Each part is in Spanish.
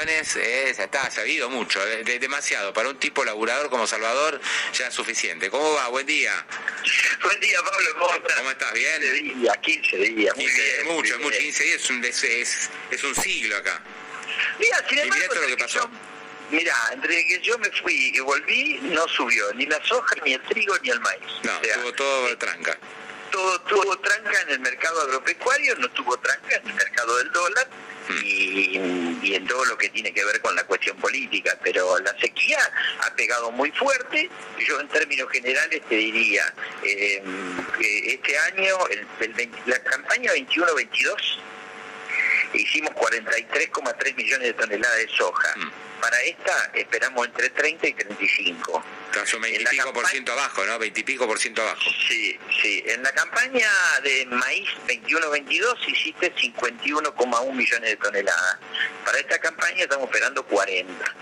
Vacaciones, eh, ya está, se ha ido mucho, eh, de- demasiado. Para un tipo laburador como Salvador ya es suficiente. ¿Cómo va? Buen día. Buen día, Pablo. ¿Cómo estás? ¿Cómo estás? ¿Bien? 15 días, 15 días. Muy 15, bien. es mucho, es mucho. bien. 15 días es un, es, es- es un siglo acá. Mira, sin Y embargo, mirá todo lo que entre pasó. yo- Mira, entre que yo me fui y volví, no subió ni la soja, ni el trigo, ni el maíz. No, O sea, tuvo todo tranca. todo tuvo tranca en el mercado agropecuario, no tuvo tranca en el mercado del dólar. Y, y en todo lo que tiene que ver con la cuestión política. Pero la sequía ha pegado muy fuerte. Yo en términos generales te diría, eh, que este año, el, el 20 la campaña 21-22, hicimos 43,3 millones de toneladas de soja. Mm. Para esta esperamos entre 30 y 35. Casi un 20 En y la pico por ciento abajo, ¿no? 20 y pico por ciento abajo. Sí, sí. En la campaña de maíz 21-22 hiciste 51,1 millones de toneladas. Para esta campaña estamos esperando 40.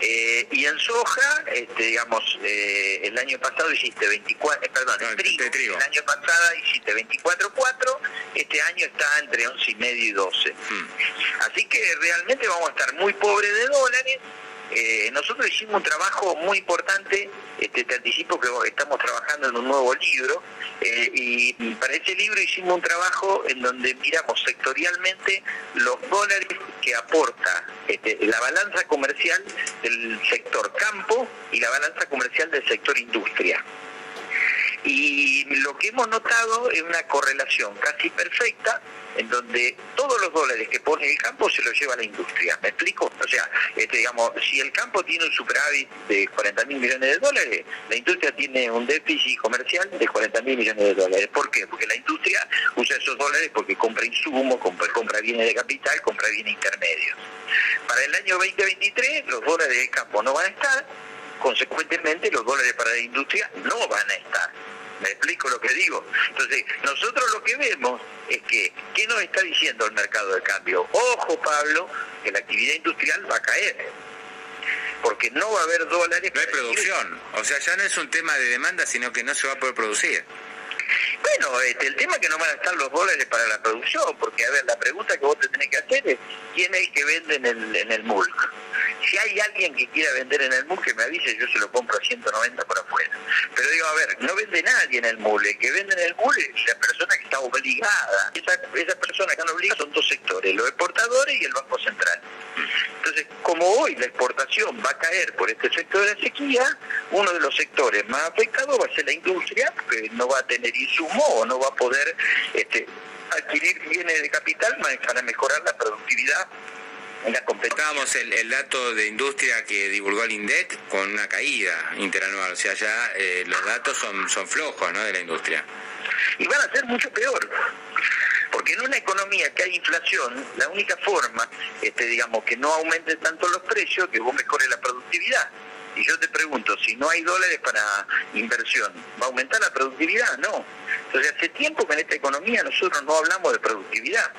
Eh, y en soja, este, digamos, eh, el año pasado hiciste 24, eh, perdón, No, de trigo, trigo. el año pasado hiciste 24,4, este año está entre 11 y medio y 12. Hmm. Así que realmente vamos a estar muy pobres de dólares. Eh, nosotros hicimos un trabajo muy importante, este, te anticipo que estamos trabajando en un nuevo libro, eh, y para ese libro hicimos un trabajo en donde miramos sectorialmente los dólares que aporta este, la balanza comercial del sector campo y la balanza comercial del sector industria. Y lo que hemos notado es una correlación casi perfecta en donde todos los dólares que pone el campo se los lleva la industria. ¿Me explico? O sea, este, digamos, si el campo tiene un superávit de 40 mil millones de dólares, la industria tiene un déficit comercial de 40 mil millones de dólares. ¿Por qué? Porque la industria usa esos dólares porque compra insumos, compra, compra bienes de capital, compra bienes intermedios. Para el año 2023 los dólares del campo no van a estar, consecuentemente los dólares para la industria no van a estar. ¿Me explico lo que digo? Entonces, nosotros lo que vemos es que, ¿qué nos está diciendo el mercado de cambio? Ojo, Pablo, que la actividad industrial va a caer. Porque no va a haber dólares. No hay producción. O sea, ya no es un tema de demanda, sino que no se va a poder producir. Bueno, este, el tema es que no van a estar los dólares para la producción, porque, a ver, la pregunta que vos te tenés que hacer es, ¿quién es el que vende en el, en el MULC? Si hay alguien que quiera vender en el MULC, que me avise, yo se lo compro a 190 por afuera. Pero digo, a ver, no vende nadie en el MULC, el que vende en el MULC es la persona que está obligada. Esa, esa persona que está obligada son dos sectores, los exportadores y el Banco Central. Entonces, como hoy la exportación va a caer por este sector de la sequía, uno de los sectores más afectados va a ser la industria, que no va a tener insumo o no va a poder este, adquirir bienes de capital para mejorar la productividad en la competencia. Estábamos el, el dato de industria que divulgó el INDEC con una caída interanual. O sea, ya eh, los datos son, son flojos, ¿no? De la industria. y van a ser mucho peor. Porque en una economía que hay inflación, la única forma, este, digamos, que no aumenten tanto los precios, que vos mejores la productividad. Y yo te pregunto, si no hay dólares para inversión, ¿va a aumentar la productividad? No. Entonces, hace tiempo que en esta economía nosotros no hablamos de productividad.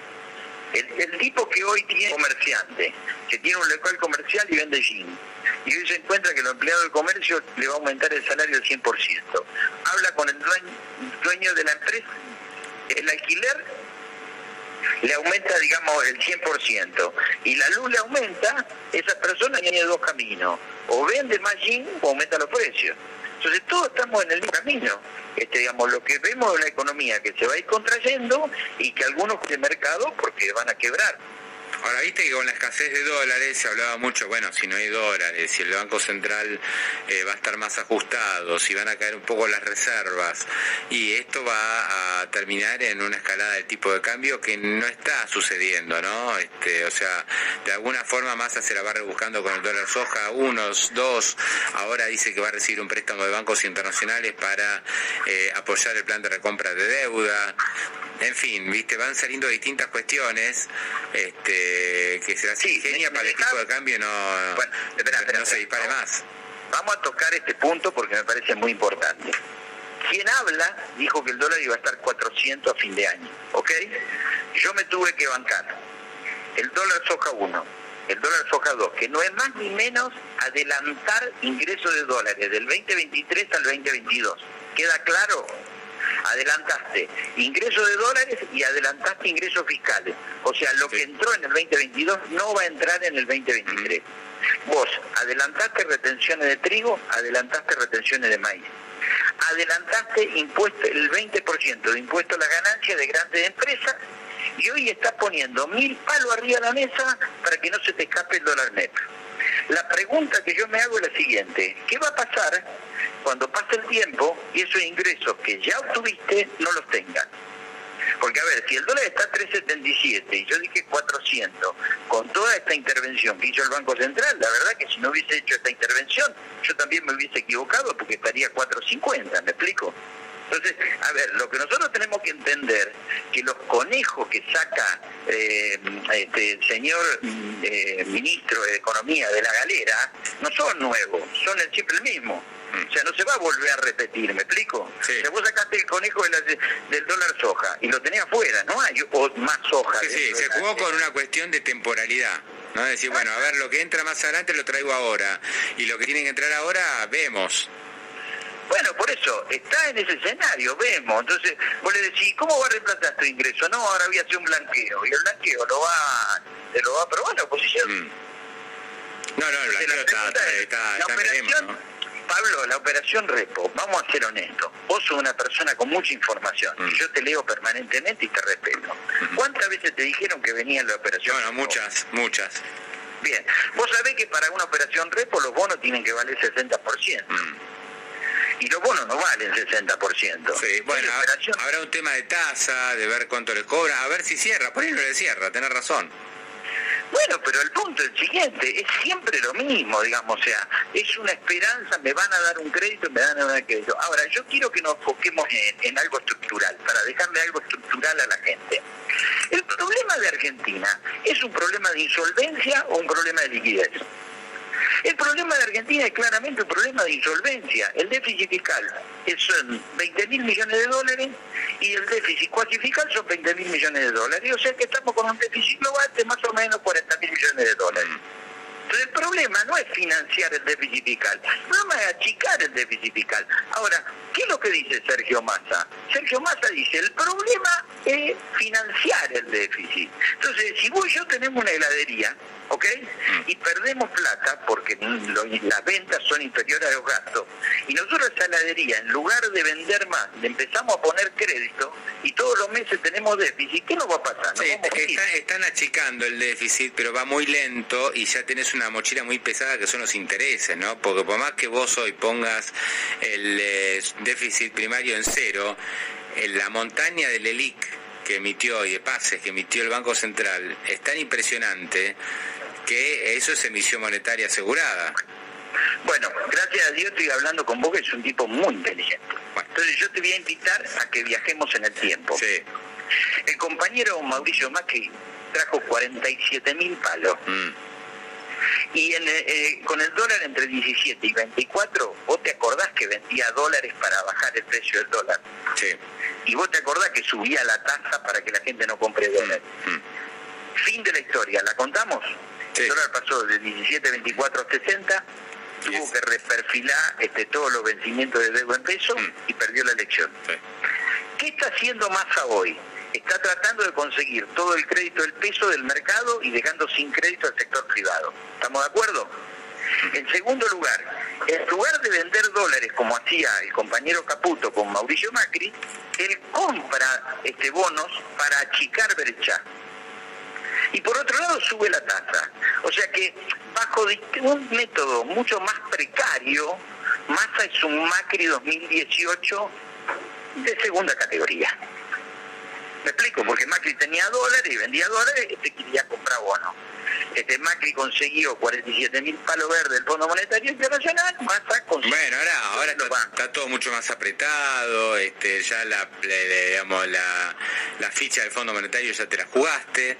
El, tipo que hoy tiene comerciante, que tiene un local comercial y vende jeans, y hoy se encuentra que el empleado del comercio le va a aumentar el salario al 100%. Habla con el dueño de la empresa, el alquiler le aumenta, digamos, el 100%, y la luz le aumenta, esa persona tiene dos caminos, o vende más jeans o aumenta los precios. Entonces todos estamos en el mismo camino. Este, digamos, lo que vemos es una economía que se va a ir contrayendo y que algunos de mercado porque van a quebrar. Ahora, viste que con la escasez de dólares se hablaba mucho, bueno, si no hay dólares, si el Banco Central eh, va a estar más ajustado, si van a caer un poco las reservas, y esto va a terminar en una escalada del tipo de cambio que no está sucediendo, ¿no? Este, o sea, de alguna forma Massa se la va rebuscando con el dólar soja, unos, dos, ahora dice que va a recibir un préstamo de bancos internacionales para eh, apoyar el plan de recompra de deuda, en fin, viste, van saliendo distintas cuestiones este, que se las sí, ingenia para el tipo de cambio no, bueno, no se dispare más. Vamos a tocar este punto porque me parece muy importante. Quien habla dijo que el dólar iba a estar 400 a fin de año, ¿ok? Yo me tuve que bancar. El dólar soja 1, el dólar soja 2, que no es más ni menos adelantar ingresos de dólares del 2023 al 2022. ¿Queda claro? Adelantaste ingresos de dólares y adelantaste ingresos fiscales. O sea, lo que entró en el 2022 no va a entrar en el 2023. Vos adelantaste retenciones de trigo, adelantaste retenciones de maíz. Adelantaste impuesto, el 20% de impuesto a las ganancias de grandes empresas y hoy estás poniendo mil palos arriba de la mesa para que no se te escape el dólar neto. La pregunta que yo me hago es la siguiente, ¿qué va a pasar cuando pase el tiempo y esos ingresos que ya obtuviste no los tengan? Porque a ver, si el dólar está a 3.77 y yo dije 400, con toda esta intervención que hizo el Banco Central, la verdad que si no hubiese hecho esta intervención, yo también me hubiese equivocado porque estaría 4.50, ¿me explico? Entonces, a ver, lo que nosotros tenemos que entender, que los conejos que saca eh, este señor eh, ministro de Economía de la galera, no son nuevos, son el siempre el mismo. O sea, no se va a volver a repetir, ¿me explico? Sí. vos sacaste el conejo del dólar soja y lo tenías afuera, no hay más soja. Sí, sí, se jugó con una cuestión de temporalidad. ¿no? Decir, bueno, a ver, lo que entra más adelante lo traigo ahora. Y lo que tiene que entrar ahora, vemos. Bueno, por eso, está en ese escenario, vemos. Entonces, vos le decís, ¿cómo va a reemplazar tu ingreso? No, ahora voy a hacer un blanqueo. Y el blanqueo lo va, te lo va a aprobar la oposición. Mm. No, no, el blanqueo está, está, la operación, Pablo, la operación Repo, vamos a ser honestos, vos sos una persona con mucha información mm. yo te leo permanentemente y te respeto. ¿Cuántas veces te dijeron que venía la operación Bueno, muchas, muchas. Bien, vos sabés que para una operación Repo los bonos tienen que valer 60% y los bonos no valen 60%. Sí, bueno, habrá un tema de tasa, de ver cuánto les cobra, a ver si cierra, por ahí no le cierra, tenés razón. Bueno, pero el punto es el siguiente, es siempre lo mismo, digamos, o sea, es una esperanza, me van a dar un crédito, me van a dar un crédito. Ahora, yo quiero que nos enfoquemos en algo estructural, para dejarle algo estructural a la gente. El problema de Argentina, ¿es un problema de insolvencia o un problema de liquidez? El problema de Argentina es claramente un problema de insolvencia. El déficit fiscal son 20 mil millones de dólares y el déficit cuasi fiscal son 20 mil millones de dólares. O sea que estamos con un déficit global de más o menos 40 mil millones de dólares. Entonces el problema no es financiar el déficit fiscal, el problema es achicar el déficit fiscal. Ahora, ¿qué es lo que dice Sergio Massa? Sergio Massa dice, el problema es financiar el déficit. Entonces, si vos y yo tenemos una heladería, ¿ok? Y perdemos plata porque las ventas son inferiores a los gastos. Y nosotros esa heladería, en lugar de vender más, le empezamos a poner crédito y todos los meses tenemos déficit. ¿Qué nos va a pasar? Sí, están achicando el déficit, pero va muy lento y ya tenés una mochila muy pesada que son los intereses, ¿no? Porque por más que vos hoy pongas el eh, déficit primario en cero, en la montaña del ELIC que emitió y de pases que emitió el Banco Central es tan impresionante que eso es emisión monetaria asegurada. Bueno, gracias a Dios estoy hablando con vos, que es un tipo muy inteligente. Entonces yo te voy a invitar a que viajemos en el tiempo. Sí. El compañero Mauricio Macri trajo 47 mil palos. Mm. Y eh, con el dólar entre 17 y 24, vos te acordás que vendía dólares para bajar el precio del dólar. Sí. Y vos te acordás que subía la tasa para que la gente no compre dólares. Mm. Fin de la historia, ¿la contamos? El dólar pasó de 17, 24 a 60, tuvo que reperfilar este, todos los vencimientos de deuda en peso mm. y perdió la elección. ¿Qué está haciendo Massa hoy? Está tratando de conseguir todo el crédito del peso del mercado y dejando sin crédito al sector privado. ¿Estamos de acuerdo? En segundo lugar, en lugar de vender dólares como hacía el compañero Caputo con Mauricio Macri, él compra este bonos para achicar brecha. y por otro lado sube la tasa. O sea que bajo un método mucho más precario, Massa es un Macri 2018 de segunda categoría. Me explico, porque Macri tenía dólares y vendía dólares, este quería comprar bonos. Este Macri consiguió 47 mil palos verdes del Fondo Monetario Internacional, consiguió... Bueno, ahora, ahora está, todo mucho más apretado, este, ya la, digamos, la, la ficha del Fondo Monetario ya te la jugaste.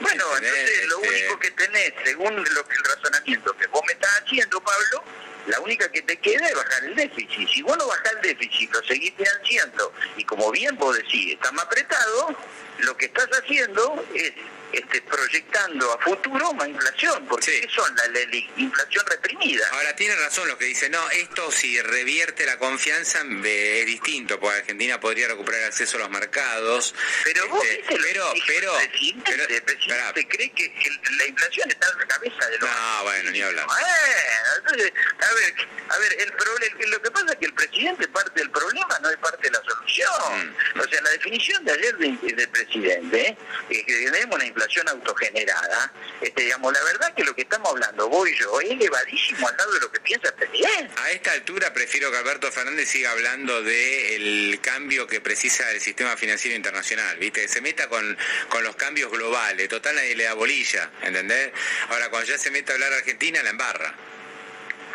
Bueno, entonces lo este único que tenés, según lo que el razonamiento que vos me estás haciendo, Pablo, la única que te queda es bajar el déficit. Si vos no bajás el déficit, lo seguís financiando y como bien vos decís, está más apretado, lo que estás haciendo es este, proyectando a futuro más inflación, porque son la, inflación reprimida. Ahora tiene razón lo que dice, no, esto si revierte la confianza es distinto, porque Argentina podría recuperar acceso a los mercados. Pero vos este, pero, pero, el presidente, cree que la inflación está en la cabeza de los... No, bueno, ni hablar. entonces, a ver, a ver, el problema, lo que pasa es que el presidente parte del problema, no es parte de la solución. Mm. O sea, la definición de ayer del presidente es que tenemos una inflación autogenerada, este, digamos, la verdad que lo que estamos hablando, voy yo, es elevadísimo al lado de lo que piensa el presidente. A esta altura prefiero que Alberto Fernández siga hablando del cambio que precisa el sistema financiero internacional, ¿viste? Se meta con, con los cambios globales, total nadie le da bolilla, ¿entendés? Ahora, cuando ya se mete a hablar Argentina, la embarra.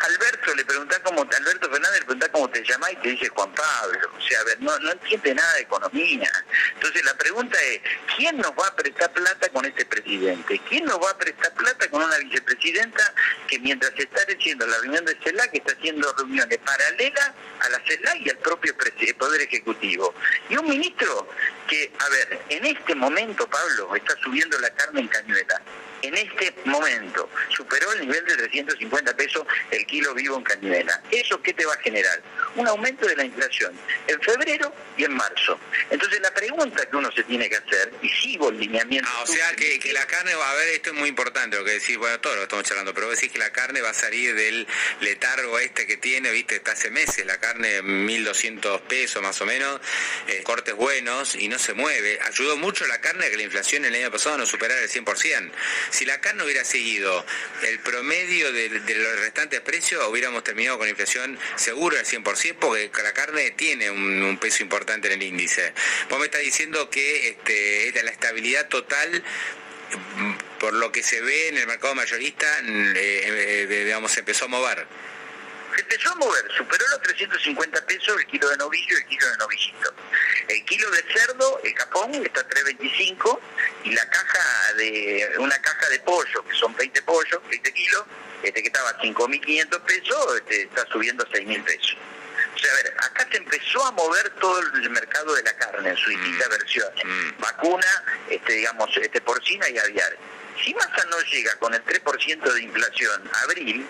Alberto le pregunta cómo, Alberto Fernández le pregunta cómo te llamas y te dice Juan Pablo. O sea, a ver, no, entiende nada de economía. Entonces la pregunta es, ¿quién nos va a prestar plata con este presidente? ¿Quién nos va a prestar plata con una vicepresidenta que mientras está haciendo la reunión de CELAC está haciendo reuniones paralelas a la CELAC y al propio Poder Ejecutivo? Y un ministro que, a ver, en este momento, Pablo, está subiendo la carne en cañuela en este momento superó el nivel de 350 pesos el kilo vivo en Cañuela. ¿Eso qué te va a generar? Un aumento de la inflación en febrero y en marzo. Entonces la pregunta que uno se tiene que hacer, y sigo el lineamiento... Ah, o sea que, la carne a ver, esto es muy importante lo que decís, bueno, todo lo que estamos charlando, pero decís que la carne va a salir del letargo este que tiene, viste, está hace meses, la carne 1.200 pesos más o menos, eh, cortes buenos y no se mueve. Ayudó mucho la carne a que la inflación el año pasado no superara el 100%. Si la carne hubiera seguido el promedio de, los restantes precios, hubiéramos terminado con inflación seguro al 100%, porque la carne tiene un, peso importante en el índice. Vos me estás diciendo que este, la estabilidad total por lo que se ve en el mercado mayorista, eh, eh, digamos, se empezó a mover se empezó a mover, superó los 350 pesos el kilo de novillo y el kilo de novillito. El kilo de cerdo, el capón, está a 3.25 y la caja de, una caja de pollo, que son 20 pollos, 20 kilos, este que estaba a 5.500 pesos, este, está subiendo a 6.000 pesos. O sea, a ver, acá se empezó a mover todo el mercado de la carne en sus mm. distintas versiones. Mm. Vacuna, este, digamos, este, porcina y aviar. Si Massa no llega con el 3% de inflación abril,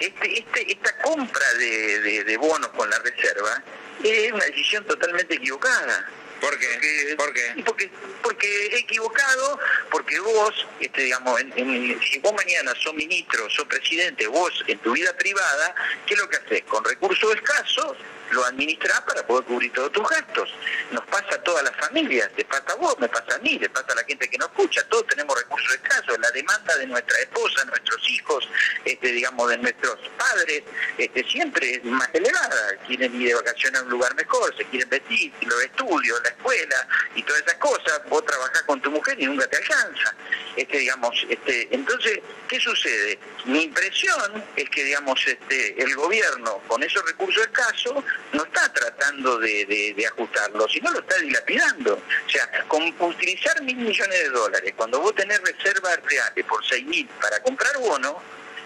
este, este, esta compra de, bonos con la reserva es una decisión totalmente equivocada. ¿Por qué? Porque, Porque, porque es equivocado, porque vos, este, digamos, si vos mañana sos ministro, sos presidente, vos en tu vida privada, ¿qué es lo que haces? Con recursos escasos, lo administras para poder cubrir todos tus gastos. Nos pasa a todas las familias, te pasa a vos, me pasa a mí, le pasa a la gente que nos escucha, todos tenemos recursos escasos, la demanda de nuestra esposa, nuestros hijos, este, digamos, de nuestros padres, este, siempre es más elevada, quieren ir de vacaciones a un lugar mejor, se quieren vestir, los estudios, la escuela y todas esas cosas, vos trabajás con tu mujer y nunca te alcanza. Este, digamos, este, entonces, ¿qué sucede? Mi impresión es que, digamos, este, el gobierno con esos recursos escasos no está tratando de, ajustarlo, sino lo está dilapidando. O sea, con utilizar mil millones de dólares, cuando vos tenés reservas reales por seis mil para comprar bono,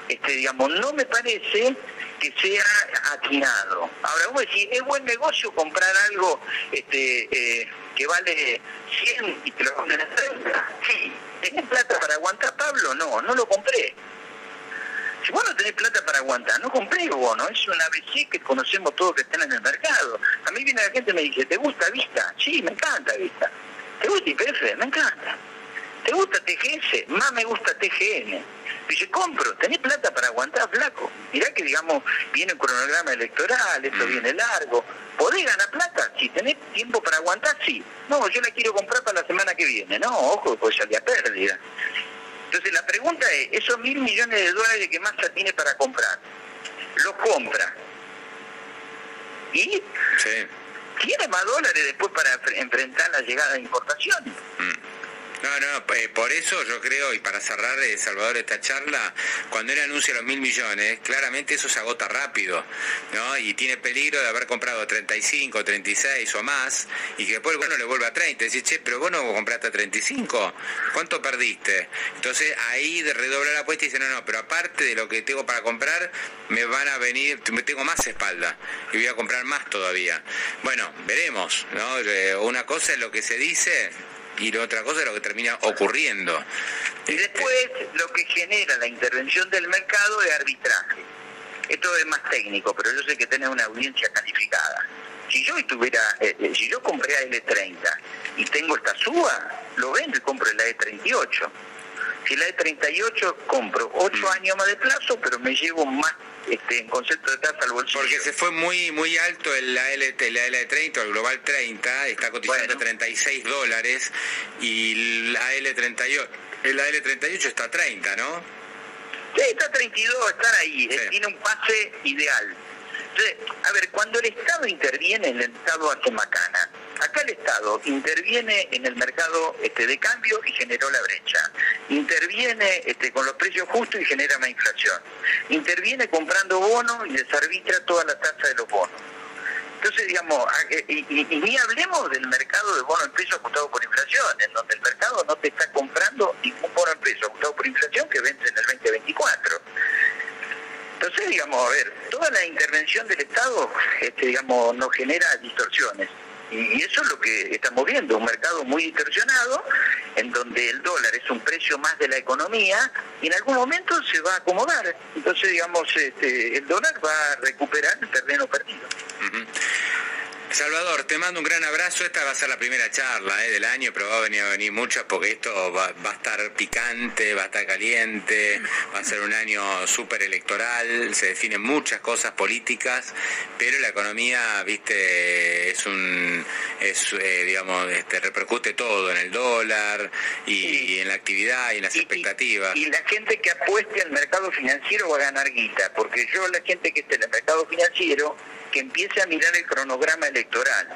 este, digamos, no me parece que sea atinado. Ahora, vos decís, ¿es buen negocio comprar algo este, eh, que vale 100 y te lo venden a 30? Sí. ¿Tenés plata para aguantar, Pablo? No, no lo compré. Si vos no tenés plata para aguantar, no compré bono, es una ABC que conocemos todos que están en el mercado. A mí viene la gente y me dice, ¿te gusta Vista? Sí, me encanta Vista. ¿Te gusta IPF? Me encanta. ¿te gusta TGS? Más me gusta TGN. Dice, compro, ¿tenés plata para aguantar, flaco? Mirá que, digamos, viene un cronograma electoral, esto mm. viene largo. ¿Podés ganar plata? Si tenés tiempo para aguantar, sí. No, yo la quiero comprar para la semana que viene. No, ojo, pues salía pérdida. Entonces la pregunta es, esos mil millones de dólares que Massa tiene para comprar, ¿los compra? ¿Y? ¿Tiene más dólares después para enfrentar la llegada de importaciones? Mm. No, no, eh, por eso yo creo, y para cerrar, eh, Salvador, esta charla, cuando él anuncia los mil millones, claramente eso se agota rápido, ¿no? Y tiene peligro de haber comprado 35, 36 o más, y que después el bueno le vuelva a 30. Dice, che, pero vos no compraste a 35, ¿cuánto perdiste? Entonces ahí redobla la apuesta y dice, no, no, pero aparte de lo que tengo para comprar, me van a venir, me tengo más espalda, y voy a comprar más todavía. Bueno, veremos, ¿no? Eh, una cosa es lo que se dice, y la otra cosa es lo que termina ocurriendo. Y después lo que genera la intervención del mercado es arbitraje. Esto es más técnico, pero yo sé que tiene una audiencia calificada. Si yo estuviera, eh, eh, si yo compré a L30 y tengo esta suba, lo vendo y compro la E38. Si la E38 compro 8 mm. años más de plazo, pero me llevo más este, en concepto de tasa al bolsillo. Porque se fue muy muy alto el, la, LT, la L30, el Global 30, está cotizando 36 dólares y la L38, la L38 está a 30, ¿no? Sí, está a 32, están ahí, eh, tiene un pase ideal. Entonces, a ver, cuando el Estado interviene, el Estado hace macana. Acá el Estado interviene en el mercado este, de cambio y generó la brecha. Interviene este, con los precios justos y genera más inflación. Interviene comprando bonos y desarbitra toda la tasa de los bonos. Entonces, digamos, y, ni hablemos del mercado de bonos en peso ajustado por inflación, en donde el mercado no te está comprando ningún bono en peso ajustado por inflación que vence en el 2024. Entonces, digamos, a ver, toda la intervención del Estado, este, digamos, nos genera distorsiones. Y eso es lo que estamos viendo, un mercado muy distorsionado, en donde el dólar es un precio más de la economía y en algún momento se va a acomodar. Entonces, digamos, este, el dólar va a recuperar el terreno perdido. Salvador, te mando un gran abrazo. Esta va a ser la primera charla eh, del año, pero va a venir, a venir muchas porque esto va, a estar picante, va a estar caliente, va a ser un año súper electoral, se definen muchas cosas políticas, pero la economía, viste, es un, es, eh, digamos, este, repercute todo en el dólar y, en la actividad y en las expectativas. Y, la gente que apueste al mercado financiero va a ganar guita, porque yo, la gente que esté en el mercado financiero, que empiece a mirar el cronograma electoral,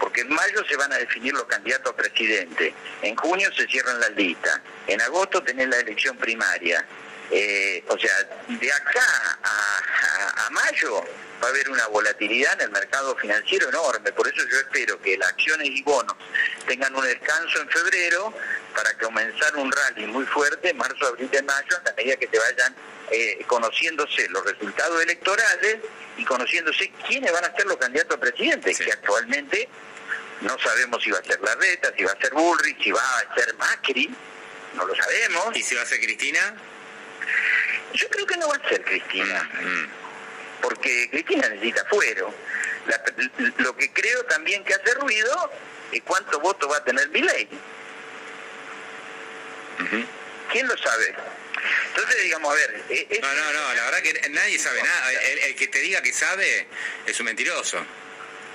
porque en mayo se van a definir los candidatos a presidente, en junio se cierran las listas, en agosto tenés la elección primaria. Eh, o sea, de acá a, mayo va a haber una volatilidad en el mercado financiero enorme, por eso yo espero que las acciones y bonos tengan un descanso en febrero para comenzar un rally muy fuerte en marzo, abril y mayo, a medida que se vayan eh, conociéndose los resultados electorales y conociéndose quiénes van a ser los candidatos a presidente, que actualmente no sabemos si va a ser Larreta, si va a ser Bullrich, si va a ser Macri, no lo sabemos. ¿Y si va a ser Cristina? Yo creo que no va a ser Cristina, mm, mm. porque Cristina necesita fuero. lo que creo también que hace ruido es cuánto voto va a tener Milei. ¿Quién lo sabe? Entonces, digamos, a ver... Eh, no, no, no, la verdad que nadie sabe nada. el, que te diga que sabe es un mentiroso.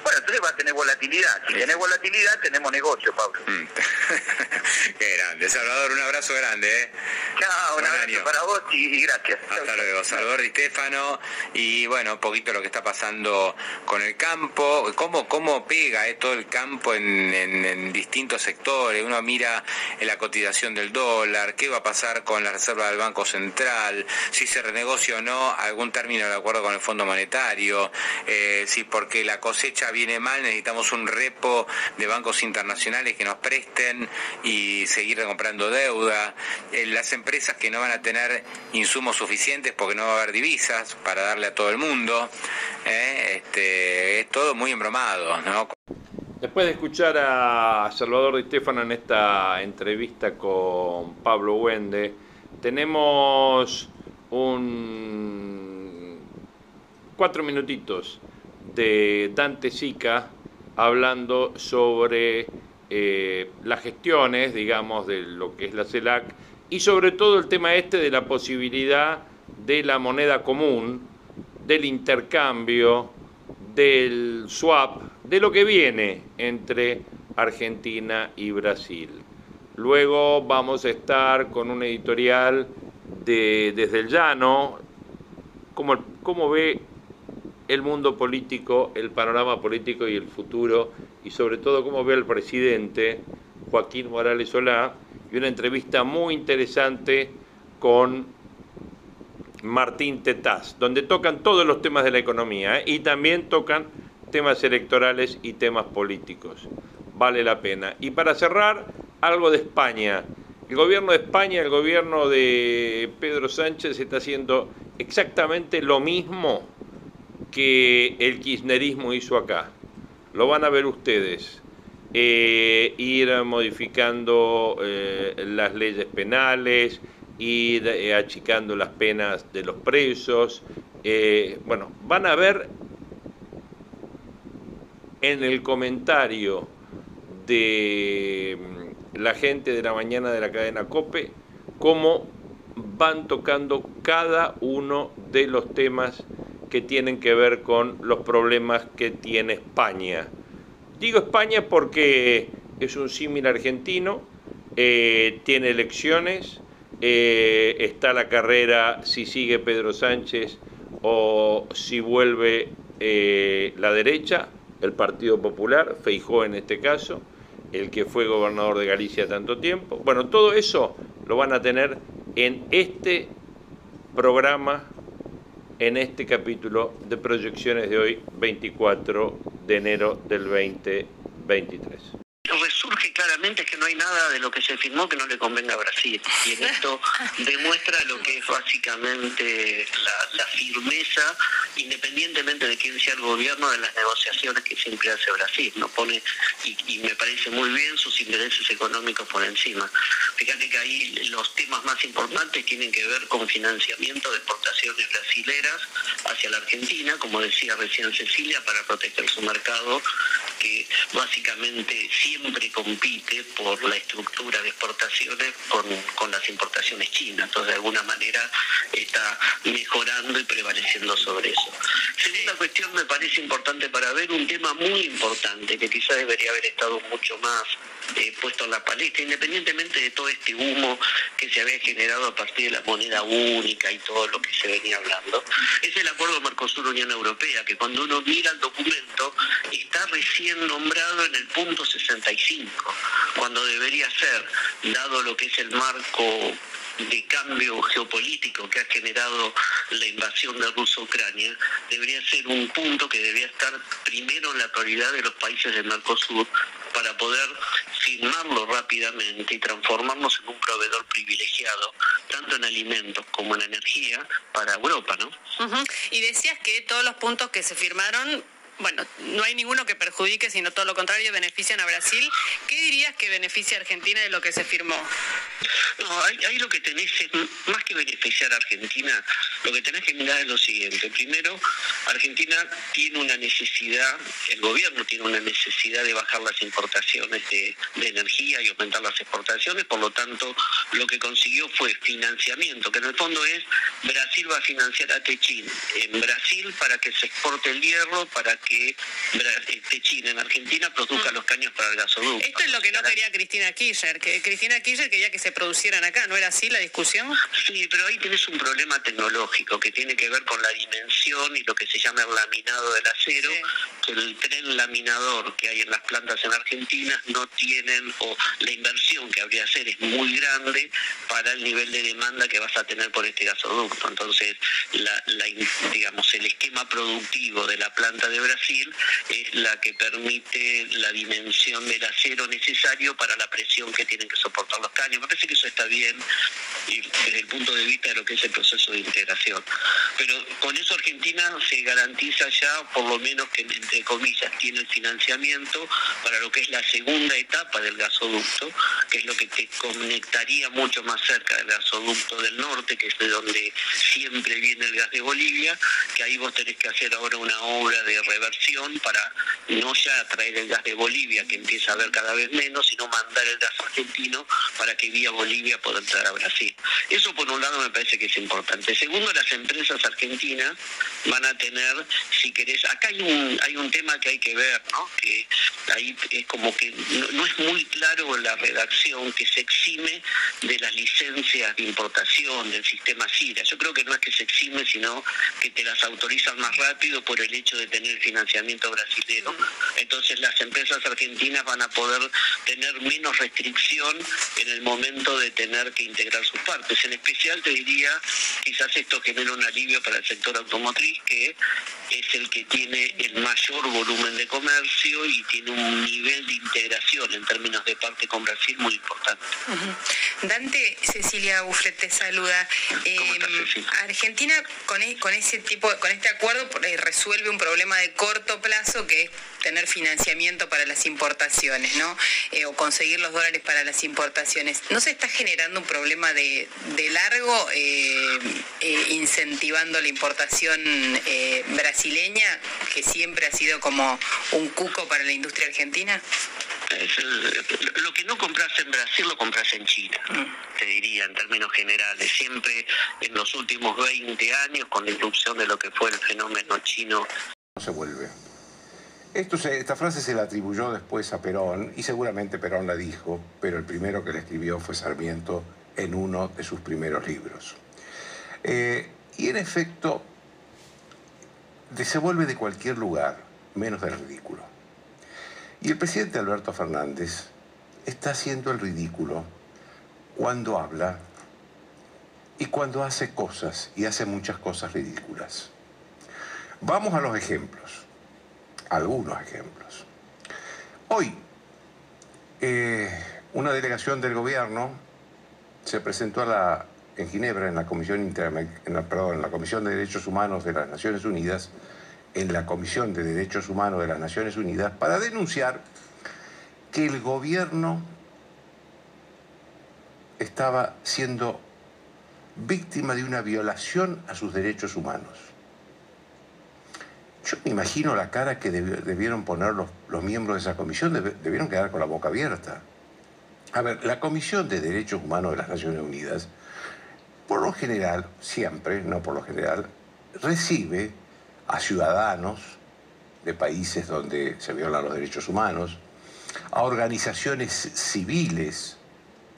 Bueno, entonces va a tener volatilidad. Si tiene volatilidad, tenemos negocio, Pablo. Mm. Qué grande. Salvador, un abrazo grande. ¿eh? Chao, un abrazo para vos y, gracias. Hasta luego. Salvador Di Stefano. Y bueno, un poquito lo que está pasando con el campo. ¿Cómo, cómo pega eh, todo el campo en, en, distintos sectores? Uno mira en la cotización del dólar. ¿Qué va a pasar con la reserva del Banco Central? Si se renegocia o no algún término de acuerdo con el Fondo Monetario. Eh, si porque la cosecha viene mal, necesitamos un repo de bancos internacionales que nos presten y seguir comprando deuda. Eh, las empresas que no van a tener insumos suficientes porque no va a haber divisas para darle a todo el mundo. Eh, este, es todo muy embromado. Después de escuchar a Salvador Di Stefano en esta entrevista con Pablo Wende, tenemos un cuatro minutitos de Dante Sica hablando sobre eh, las gestiones, digamos, de lo que es la CELAC y sobre todo el tema este de la posibilidad de la moneda común, del intercambio, del swap, de lo que viene entre Argentina y Brasil. Luego vamos a estar con un editorial de Desde el Llano, cómo, cómo ve el mundo político, el panorama político y el futuro, y sobre todo cómo ve al presidente Joaquín Morales Solá, y una entrevista muy interesante con Martín Tetaz, donde tocan todos los temas de la economía ¿eh? y también tocan temas electorales y temas políticos. Vale la pena. Y para cerrar, algo de España. El gobierno de España, el gobierno de Pedro Sánchez está haciendo exactamente lo mismo que el kirchnerismo hizo acá. Lo van a ver ustedes. Eh, ir modificando eh, las leyes penales, ir eh, achicando las penas de los presos. bueno, van a ver en el comentario de mm, la gente de la mañana de la cadena Cope cómo van tocando cada uno de los temas que tienen que ver con los problemas que tiene España. Digo España porque es un símil argentino, eh, tiene elecciones, eh, está la carrera si sigue Pedro Sánchez o si vuelve eh, la derecha, el Partido Popular, Feijó en este caso, el que fue gobernador de Galicia tanto tiempo. Bueno, todo eso lo van a tener en este programa en este capítulo de proyecciones de hoy, 24 de enero del 2023 resurge claramente que no hay nada de lo que se firmó que no le convenga a Brasil. Y en esto demuestra lo que es básicamente la, firmeza, independientemente de quién sea el gobierno, de las negociaciones que siempre hace Brasil. ¿no? Pone, y, me parece muy bien, sus intereses económicos por encima. Fíjate que ahí los temas más importantes tienen que ver con financiamiento de exportaciones brasileras hacia la Argentina, como decía recién Cecilia, para proteger su mercado, que básicamente siempre compite por la estructura de exportaciones con, las importaciones chinas. Entonces, de alguna manera está mejorando y prevaleciendo sobre eso. Segunda cuestión me parece importante para ver un tema muy importante que quizás debería haber estado mucho más eh, puesto en la palestra, independientemente de todo este humo que se había generado a partir de la moneda única y todo lo que se venía hablando, es el acuerdo Mercosur-Unión Europea, que cuando uno mira el documento está recién nombrado en el punto 65, cuando debería ser, dado lo que es el marco de cambio geopolítico que ha generado la invasión de Rusia a Ucrania, debería ser un punto que debería estar primero en la prioridad de los países del Mercosur para poder firmarlo rápidamente y transformarnos en un proveedor privilegiado, tanto en alimentos como en energía, para Europa, ¿no? Y decías que todos los puntos que se firmaron bueno, no hay ninguno que perjudique, sino todo lo contrario, benefician a Brasil. ¿Qué dirías que beneficia a Argentina de lo que se firmó? No, ahí, lo que tenés es, más que beneficiar a Argentina, lo que tenés que mirar es lo siguiente. Primero, Argentina tiene una necesidad, el gobierno tiene una necesidad de bajar las importaciones de, energía y aumentar las exportaciones, por lo tanto, lo que consiguió fue financiamiento, que en el fondo es Brasil va a financiar a Techín en Brasil para que se exporte el hierro, para que que Techín en Argentina produzca mm. los caños para el gasoducto. Esto es lo que no quería Cristina Kirchner, que Cristina Kirchner quería que se producieran acá, ¿no era así la discusión? Sí, pero ahí tienes un problema tecnológico que tiene que ver con la dimensión y lo que se llama el laminado del acero, que el tren laminador que hay en las plantas en Argentina no tienen, o la inversión que habría que hacer es muy grande para el nivel de demanda que vas a tener por este gasoducto. Entonces, la, digamos, el esquema productivo de la planta de Brasil es la que permite la dimensión del acero necesario para la presión que tienen que soportar los caños. Me parece que eso está bien desde el punto de vista de lo que es el proceso de integración. Pero con eso Argentina se garantiza ya, por lo menos que entre comillas, tiene el financiamiento para lo que es la segunda etapa del gasoducto, que es lo que te conectaría mucho más cerca del gasoducto del norte, que es de donde siempre viene el gas de Bolivia, que ahí vos tenés que hacer ahora una obra de reversión para no ya traer el gas de Bolivia, que empieza a haber cada vez menos, sino mandar el gas argentino para que vía Bolivia pueda entrar a Brasil. Eso por un lado me parece que es importante. Segundo, las empresas argentinas van a tener, si querés, acá hay un, hay un tema que hay que ver, ¿no? Que ahí es como que no, es muy claro la redacción que se exime de las licencias de importación del sistema SIRA. Yo creo que no es que se exime, sino que te las autorizan más rápido por el hecho de tener financiamiento brasileño. Entonces las empresas argentinas van a poder tener menos restricción en el momento de tener que integrar sus partes. En especial te diría, quizás esto genera un alivio para el sector automotriz, que es el que tiene el mayor volumen de comercio y tiene un nivel de integración en términos de parte con Brasil muy importante. Dante, Cecilia Bufret te saluda. Eh, Argentina con, e, con ese tipo, con este acuerdo eh, resuelve un problema de corto plazo que es tener financiamiento para las importaciones, ¿no? Eh, o conseguir los dólares para las importaciones. ¿No se está generando un problema de, largo incentivando la importación brasileña, que siempre ha sido como un cuco para la industria argentina? lo que no compras en Brasil lo compras en China, te diría en términos generales. Siempre en los últimos 20 años, con la irrupción de lo que fue el fenómeno chino. No se vuelve. Esto esta frase se la atribuyó después a Perón y seguramente Perón la dijo, pero el primero que la escribió fue Sarmiento en uno de sus primeros libros. Eh, y en efecto, se vuelve de cualquier lugar, menos del ridículo. Y el presidente Alberto Fernández está haciendo el ridículo cuando habla y cuando hace cosas, y hace muchas cosas ridículas. Vamos a los ejemplos, algunos ejemplos. Hoy, eh, una delegación del gobierno se presentó en Ginebra, en la Comisión de Derechos Humanos de las Naciones Unidas, en la Comisión de Derechos Humanos de las Naciones Unidas para denunciar que el gobierno estaba siendo víctima de una violación a sus derechos humanos. Yo me imagino la cara que debieron poner los, miembros de esa comisión, debieron quedar con la boca abierta. A ver, la Comisión de Derechos Humanos de las Naciones Unidas, por lo general, siempre, no por lo general, recibe a ciudadanos de países donde se violan los derechos humanos, a organizaciones civiles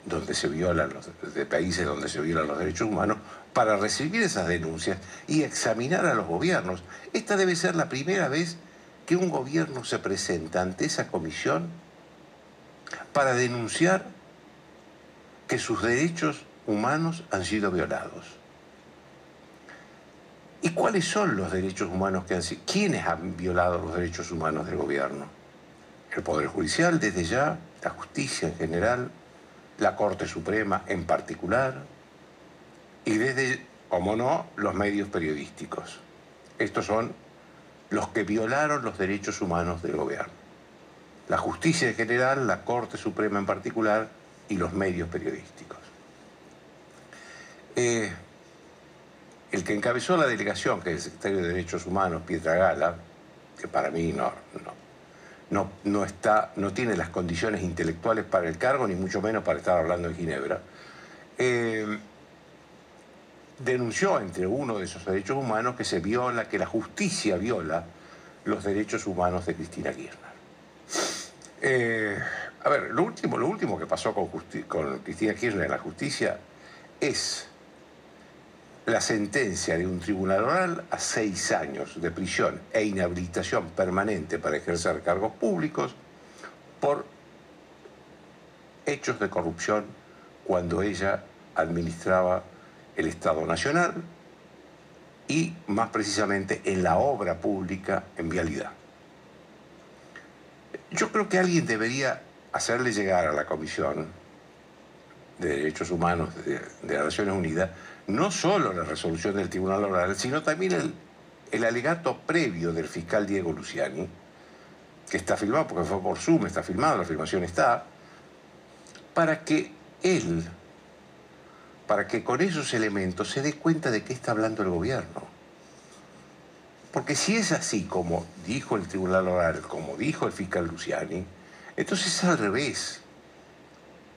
donde se violan los, de países donde se violan los derechos humanos, para recibir esas denuncias y examinar a los gobiernos. Esta debe ser la primera vez que un gobierno se presenta ante esa comisión para denunciar que sus derechos humanos han sido violados. ¿Y cuáles son los derechos humanos que han sido? ¿Quiénes han violado los derechos humanos del gobierno? El Poder Judicial desde ya, la justicia en general, la Corte Suprema en particular, y desde, como no, los medios periodísticos. Estos son los que violaron los derechos humanos del gobierno. La justicia en general, la Corte Suprema en particular y los medios periodísticos. Eh, el que encabezó la delegación, que es el secretario de Derechos Humanos, Pietra Gala, que para mí no, no, no, está, no tiene las condiciones intelectuales para el cargo, ni mucho menos para estar hablando en Ginebra, eh, denunció entre uno de esos derechos humanos que se viola, que la justicia viola los derechos humanos de Cristina Kirchner. Eh, a ver, lo último, lo último que pasó con, con Cristina Kirchner en la justicia es la sentencia de un tribunal oral a seis años de prisión e inhabilitación permanente para ejercer cargos públicos por hechos de corrupción cuando ella administraba el Estado Nacional y más precisamente en la obra pública en vialidad. Yo creo que alguien debería hacerle llegar a la Comisión de Derechos Humanos de, las Naciones Unidas no solo la resolución del Tribunal Oral, sino también el, alegato previo del fiscal Diego Luciani, que está filmado, porque fue por Zoom, está filmado, la filmación está, para que él, para que con esos elementos se dé cuenta de qué está hablando el gobierno. Porque si es así como dijo el Tribunal Oral, como dijo el fiscal Luciani, entonces es al revés.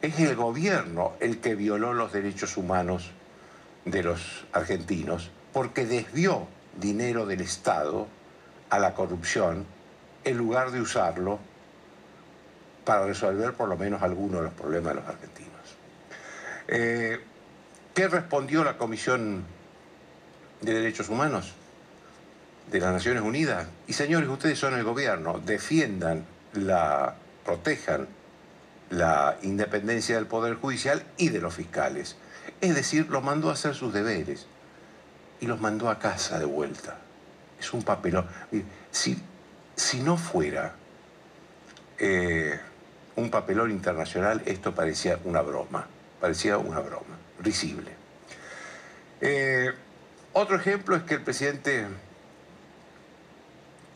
Es el gobierno el que violó los derechos humanos de los argentinos porque desvió dinero del Estado a la corrupción en lugar de usarlo para resolver por lo menos algunos de los problemas de los argentinos. Eh, ¿Qué respondió la Comisión de Derechos Humanos de las Naciones Unidas? Y señores, ustedes son el gobierno, defiendan, la, protejan la independencia del Poder Judicial y de los fiscales. Es decir, los mandó a hacer sus deberes y los mandó a casa de vuelta. Es un papelón. Si, si no fuera eh, un papelón internacional, esto parecía una broma, parecía una broma, risible. Eh, otro ejemplo es que el presidente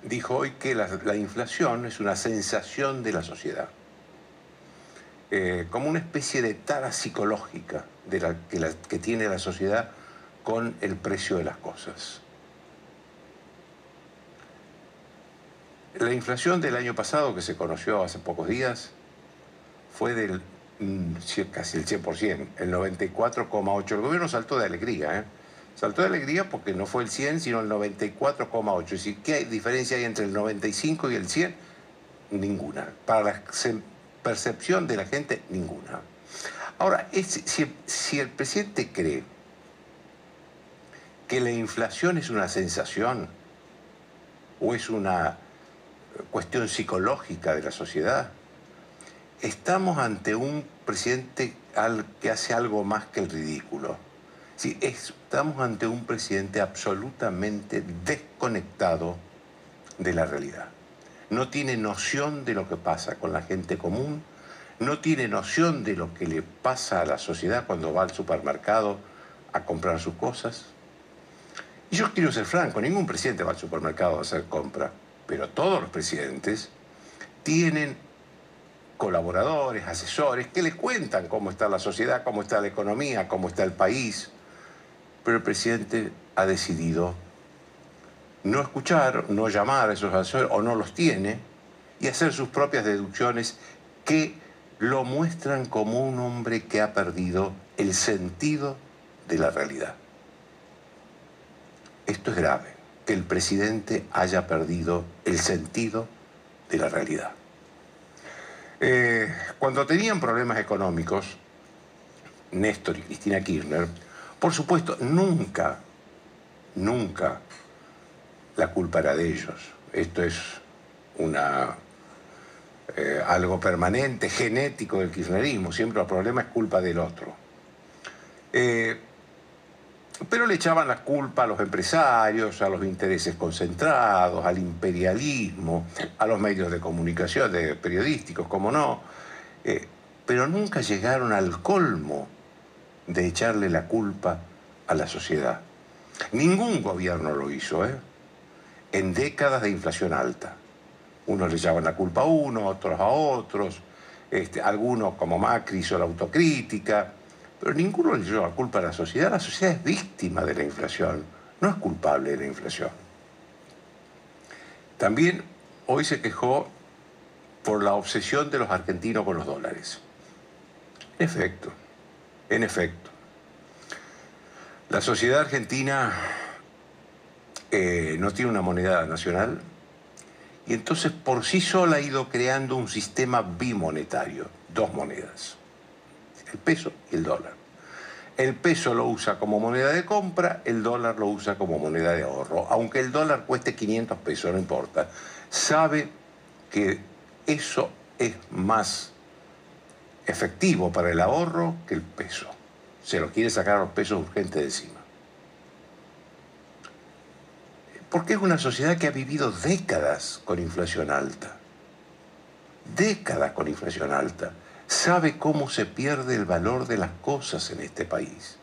dijo hoy que la, inflación es una sensación de la sociedad, eh, como una especie de tara psicológica de la, que, tiene la sociedad con el precio de las cosas. La inflación del año pasado, que se conoció hace pocos días, fue del casi el 100%, el 94,8%. El gobierno saltó de alegría, ¿eh? Saltó de alegría porque no fue el 100, sino el 94,8%. Es decir, ¿qué diferencia hay entre el 95 y el 100? Ninguna. Para la percepción de la gente, ninguna. Ahora, si, si el presidente cree que la inflación es una sensación o es una cuestión psicológica de la sociedad, estamos ante un presidente que hace algo más que el ridículo. Sí, estamos ante un presidente absolutamente desconectado de la realidad. No tiene noción de lo que pasa con la gente común, no tiene noción de lo que le pasa a la sociedad cuando va al supermercado a comprar sus cosas, y yo quiero ser franco, ningún presidente va al supermercado a hacer compra, pero todos los presidentes tienen colaboradores, asesores, que les cuentan cómo está la sociedad, cómo está la economía, cómo está el país. Pero el presidente ha decidido no escuchar, no llamar a esos asesores o no los tiene y hacer sus propias deducciones que lo muestran como un hombre que ha perdido el sentido de la realidad. Esto es grave, que el presidente haya perdido el sentido de la realidad. Eh, cuando tenían problemas económicos, Néstor y Cristina Kirchner, por supuesto, nunca, nunca la culpa era de ellos. Esto es una, eh, algo permanente, genético del kirchnerismo. Siempre el problema es culpa del otro. Eh, pero le echaban la culpa a los empresarios, a los intereses concentrados, al imperialismo, a los medios de comunicación, de periodísticos, como no. Eh, pero nunca llegaron al colmo de echarle la culpa a la sociedad. Ningún gobierno lo hizo, ¿eh? En décadas de inflación alta. Unos le echaban la culpa a uno, otros a otros. Este, algunos, como Macri, hizo la autocrítica. Pero ninguno le lleva la culpa a la sociedad. La sociedad es víctima de la inflación, no es culpable de la inflación. También hoy se quejó por la obsesión de los argentinos con los dólares. En efecto, en efecto. La sociedad argentina eh, no tiene una moneda nacional y entonces por sí sola ha ido creando un sistema bimonetario, dos monedas el peso y el dólar. El peso lo usa como moneda de compra, el dólar lo usa como moneda de ahorro. Aunque el dólar cueste 500 pesos, no importa. Sabe que eso es más efectivo para el ahorro que el peso. Se lo quiere sacar a los pesos urgentes de encima. Porque es una sociedad que ha vivido décadas con inflación alta. Décadas con inflación alta sabe cómo se pierde el valor de las cosas en este país.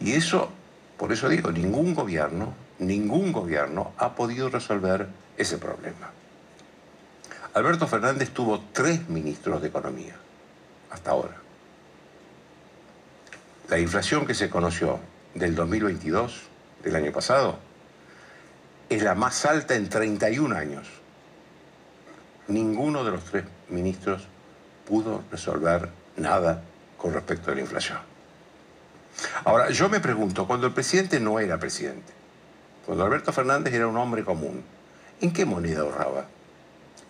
Y eso, por eso digo, ningún gobierno, ningún gobierno ha podido resolver ese problema. Alberto Fernández tuvo tres ministros de Economía hasta ahora. La inflación que se conoció del 2022, del año pasado, es la más alta en 31 años. Ninguno de los tres ministros pudo resolver nada con respecto a la inflación. Ahora, yo me pregunto, cuando el presidente no era presidente, cuando Alberto Fernández era un hombre común, ¿en qué moneda ahorraba?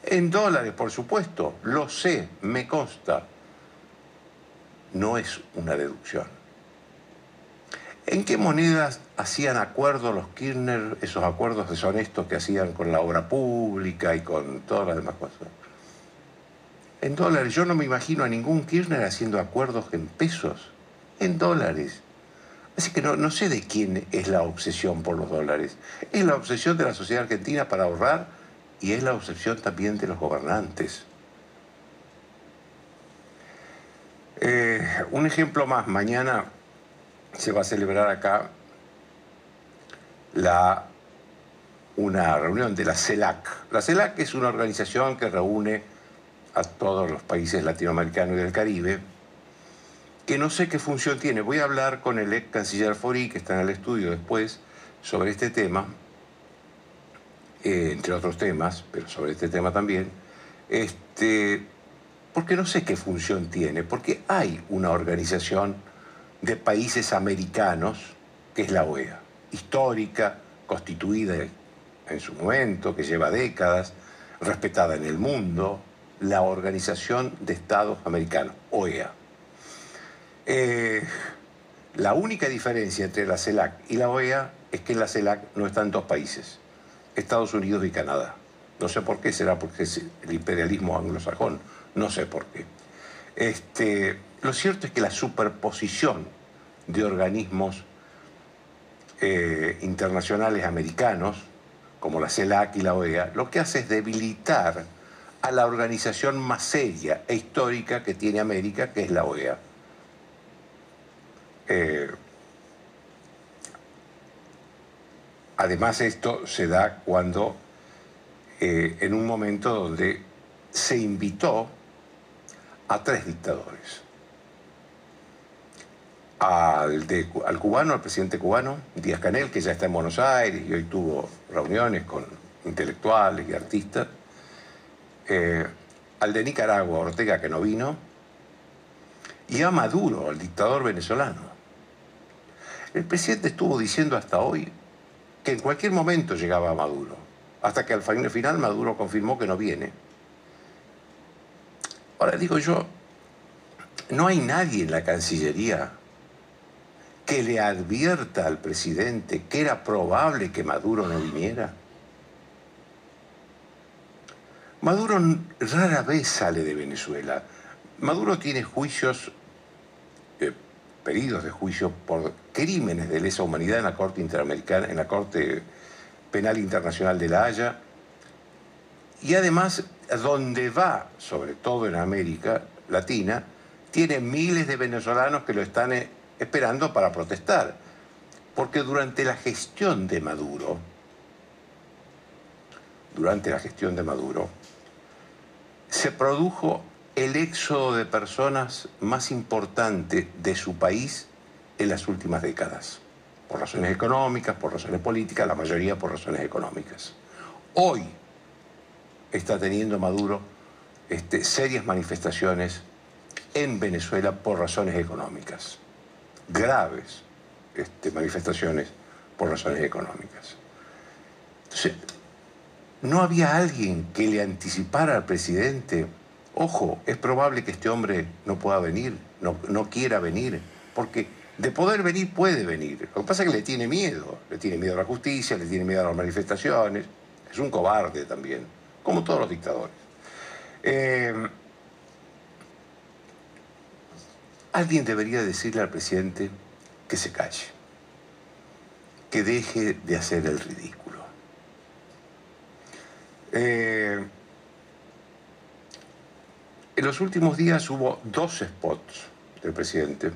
En dólares, por supuesto, lo sé, me consta. No es una deducción. ¿En qué monedas hacían acuerdos los Kirchner, esos acuerdos deshonestos que hacían con la obra pública y con todas las demás cosas? En dólares. Yo no me imagino a ningún Kirchner haciendo acuerdos en pesos. En dólares. Así que no, no sé de quién es la obsesión por los dólares. Es la obsesión de la sociedad argentina para ahorrar y es la obsesión también de los gobernantes. Eh, un ejemplo más. Mañana se va a celebrar acá la, una reunión de la CELAC. La CELAC es una organización que reúne a todos los países latinoamericanos y del Caribe, que no sé qué función tiene. Voy a hablar con el ex canciller Fori, que está en el estudio después, sobre este tema, eh, entre otros temas, pero sobre este tema también, este, porque no sé qué función tiene, porque hay una organización de países americanos, que es la OEA, histórica, constituida en su momento, que lleva décadas, respetada en el mundo, la Organización de Estados Americanos, OEA. Eh, la única diferencia entre la CELAC y la OEA es que en la CELAC no están dos países, Estados Unidos y Canadá. No sé por qué, será porque es el imperialismo anglosajón, no sé por qué. Este, lo cierto es que la superposición de organismos eh, internacionales americanos, como la CELAC y la OEA, lo que hace es debilitar a la organización más seria e histórica que tiene América, que es la OEA. Eh, además esto se da cuando, eh, en un momento donde se invitó a tres dictadores. Al, al, cubano, al presidente cubano, Díaz Canel, que ya está en Buenos Aires y hoy tuvo reuniones con intelectuales y artistas, eh, al de Nicaragua, Ortega, que no vino, y a Maduro, al dictador venezolano. El presidente estuvo diciendo hasta hoy que en cualquier momento llegaba a Maduro, hasta que al final Maduro confirmó que no viene. Ahora digo yo, no hay nadie en la Cancillería que le advierta al presidente que era probable que Maduro no viniera. Maduro rara vez sale de Venezuela. Maduro tiene juicios, eh, pedidos de juicio por crímenes de lesa humanidad en la Corte Interamericana, en la Corte Penal Internacional de La Haya. Y además, donde va, sobre todo en América Latina, tiene miles de venezolanos que lo están eh, esperando para protestar. Porque durante la gestión de Maduro, durante la gestión de Maduro, se produjo el éxodo de personas más importante de su país en las últimas décadas, por razones económicas, por razones políticas, la mayoría por razones económicas. Hoy está teniendo Maduro este, serias manifestaciones en Venezuela por razones económicas, graves este, manifestaciones por razones económicas. Entonces, no había alguien que le anticipara al presidente, ojo, es probable que este hombre no pueda venir, no, quiera venir, porque de poder venir puede venir. Lo que pasa es que le tiene miedo, le tiene miedo a la justicia, le tiene miedo a las manifestaciones, es un cobarde también, como todos los dictadores. Eh, alguien debería decirle al presidente que se calle, que deje de hacer el ridículo. Eh, en los últimos días hubo dos spots del presidente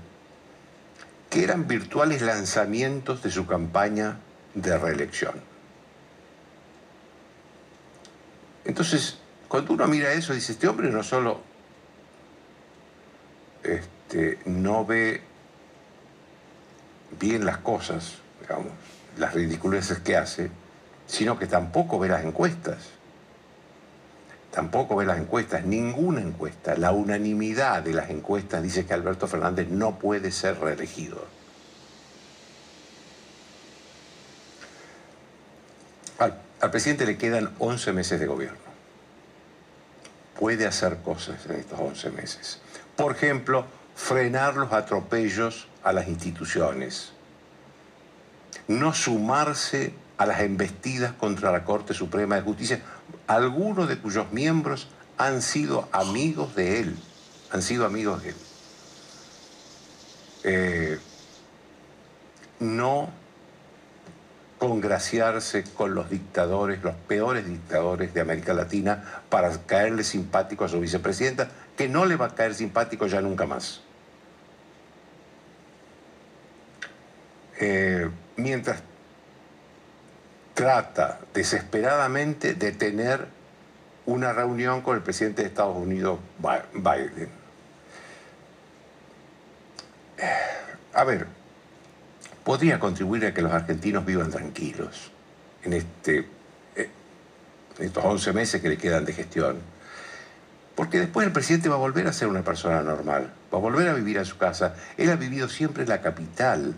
que eran virtuales lanzamientos de su campaña de reelección. Entonces, cuando uno mira eso, dice, este hombre no solo este, no ve bien las cosas, digamos, las ridiculeces que hace, sino que tampoco ve las encuestas. Tampoco ve las encuestas, ninguna encuesta. La unanimidad de las encuestas dice que Alberto Fernández no puede ser reelegido. Al, presidente le quedan 11 meses de gobierno. Puede hacer cosas en estos 11 meses. Por ejemplo, frenar los atropellos a las instituciones. No sumarse a las embestidas contra la Corte Suprema de Justicia, algunos de cuyos miembros han sido amigos de él, han sido amigos de él. Eh, no congraciarse con los dictadores, los peores dictadores de América Latina, para caerle simpático a su vicepresidenta, que no le va a caer simpático ya nunca más. Eh, mientras trata desesperadamente de tener una reunión con el presidente de Estados Unidos, Biden. A ver, podría contribuir a que los argentinos vivan tranquilos en, este, eh, estos 11 meses que le quedan de gestión. Porque después el presidente va a volver a ser una persona normal, va a volver a vivir a su casa. Él ha vivido siempre en la capital,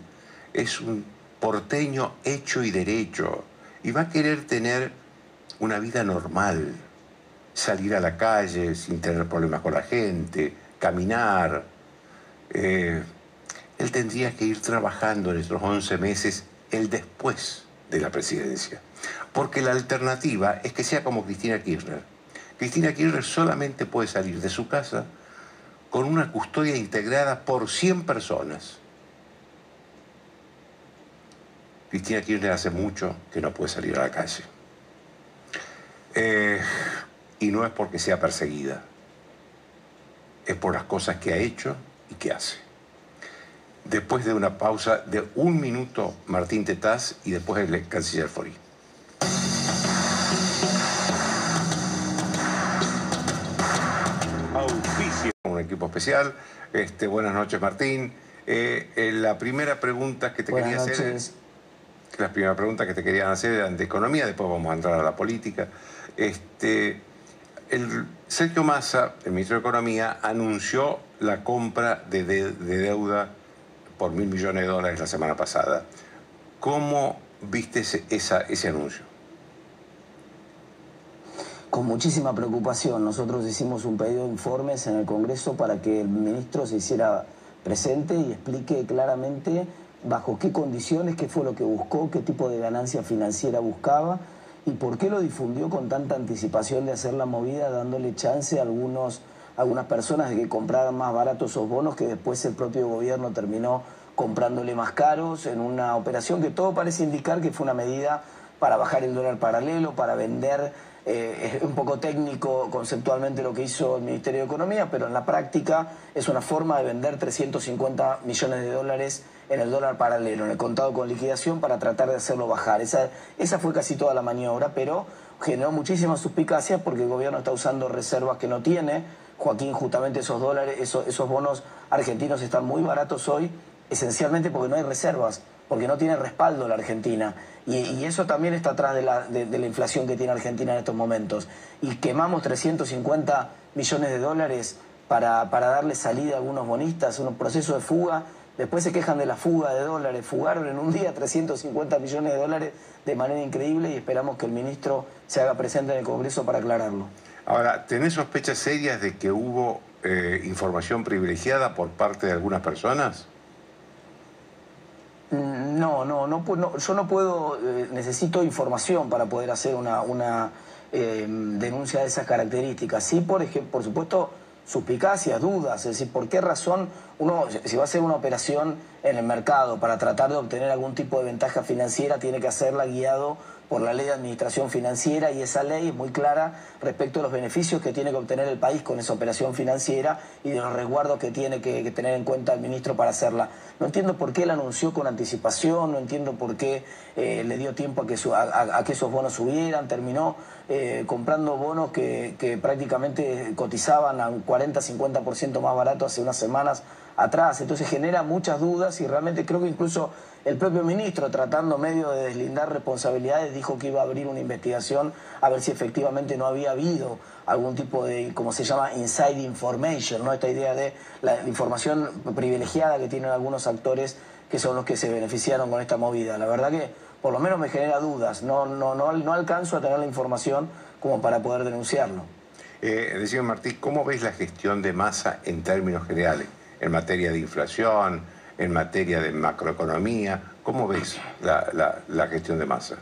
es un porteño hecho y derecho y va a querer tener una vida normal, salir a la calle sin tener problemas con la gente, caminar. Eh, él tendría que ir trabajando en estos 11 meses el después de la presidencia, porque la alternativa es que sea como Cristina Kirchner. Cristina Kirchner solamente puede salir de su casa con una custodia integrada por 100 personas Cristina Kirchner hace mucho que no puede salir a la calle. Eh, y no es porque sea perseguida, es por las cosas que ha hecho y que hace. Después de una pausa de un minuto, Martín Tetaz y después el canciller Fori. Auspicio, un equipo especial. Este, buenas noches, Martín. Eh, eh, la primera pregunta que te quería hacer es las primeras preguntas que te querían hacer eran de economía, después vamos a entrar a la política. Este, el Sergio Massa, el ministro de Economía, anunció la compra de, deuda por mil millones de dólares la semana pasada. ¿Cómo viste ese, ese anuncio? Con muchísima preocupación. Nosotros hicimos un pedido de informes en el Congreso para que el ministro se hiciera presente y explique claramente bajo qué condiciones, qué fue lo que buscó, qué tipo de ganancia financiera buscaba y por qué lo difundió con tanta anticipación de hacer la movida, dándole chance a algunos, algunas personas de que compraran más baratos esos bonos que después el propio gobierno terminó comprándole más caros en una operación que todo parece indicar que fue una medida para bajar el dólar paralelo, para vender eh, es un poco técnico conceptualmente lo que hizo el Ministerio de Economía, pero en la práctica es una forma de vender 350 millones de dólares en el dólar paralelo, en el contado con liquidación, para tratar de hacerlo bajar. Esa, esa fue casi toda la maniobra, pero generó muchísimas suspicacias porque el gobierno está usando reservas que no tiene. Joaquín, justamente esos dólares, esos, esos bonos argentinos están muy baratos hoy, esencialmente porque no hay reservas, porque no tiene respaldo la Argentina. Y, eso también está atrás de la, inflación que tiene Argentina en estos momentos. Y quemamos 350 millones de dólares para, para darle salida a algunos bonistas, un proceso de fuga. Después se quejan de la fuga de dólares. Fugaron en un día 350 millones de dólares de manera increíble y esperamos que el ministro se haga presente en el Congreso para aclararlo. Ahora, ¿tenés sospechas serias de que hubo eh, información privilegiada por parte de algunas personas? Mm, no, no, no, yo no puedo, eh, necesito información para poder hacer una, una eh, denuncia de esas características. Sí, por, ejemplo, por supuesto, suspicacias, dudas, es decir, por qué razón uno, si va a hacer una operación en el mercado para tratar de obtener algún tipo de ventaja financiera, tiene que hacerla guiado por la ley de administración financiera y esa ley es muy clara respecto a los beneficios que tiene que obtener el país con esa operación financiera y de los resguardos que tiene que, tener en cuenta el ministro para hacerla. No entiendo por qué la anunció con anticipación, no entiendo por qué eh, le dio tiempo a que, a, que esos bonos subieran, terminó eh, comprando bonos que, que prácticamente cotizaban a un 40-50% más barato hace unas semanas atrás. Entonces genera muchas dudas y realmente creo que incluso El propio ministro, tratando medio de deslindar responsabilidades, dijo que iba a abrir una investigación a ver si efectivamente no había habido algún tipo de, como se llama, inside information, ¿no? esta idea de la información privilegiada que tienen algunos actores que son los que se beneficiaron con esta movida. La verdad que por lo menos me genera dudas, no, no, no, no alcanzo a tener la información como para poder denunciarlo. Eh, decía Martí, ¿cómo ves la gestión de masa en términos generales? En materia de inflación, en materia de macroeconomía, ¿cómo ves la, gestión de masa?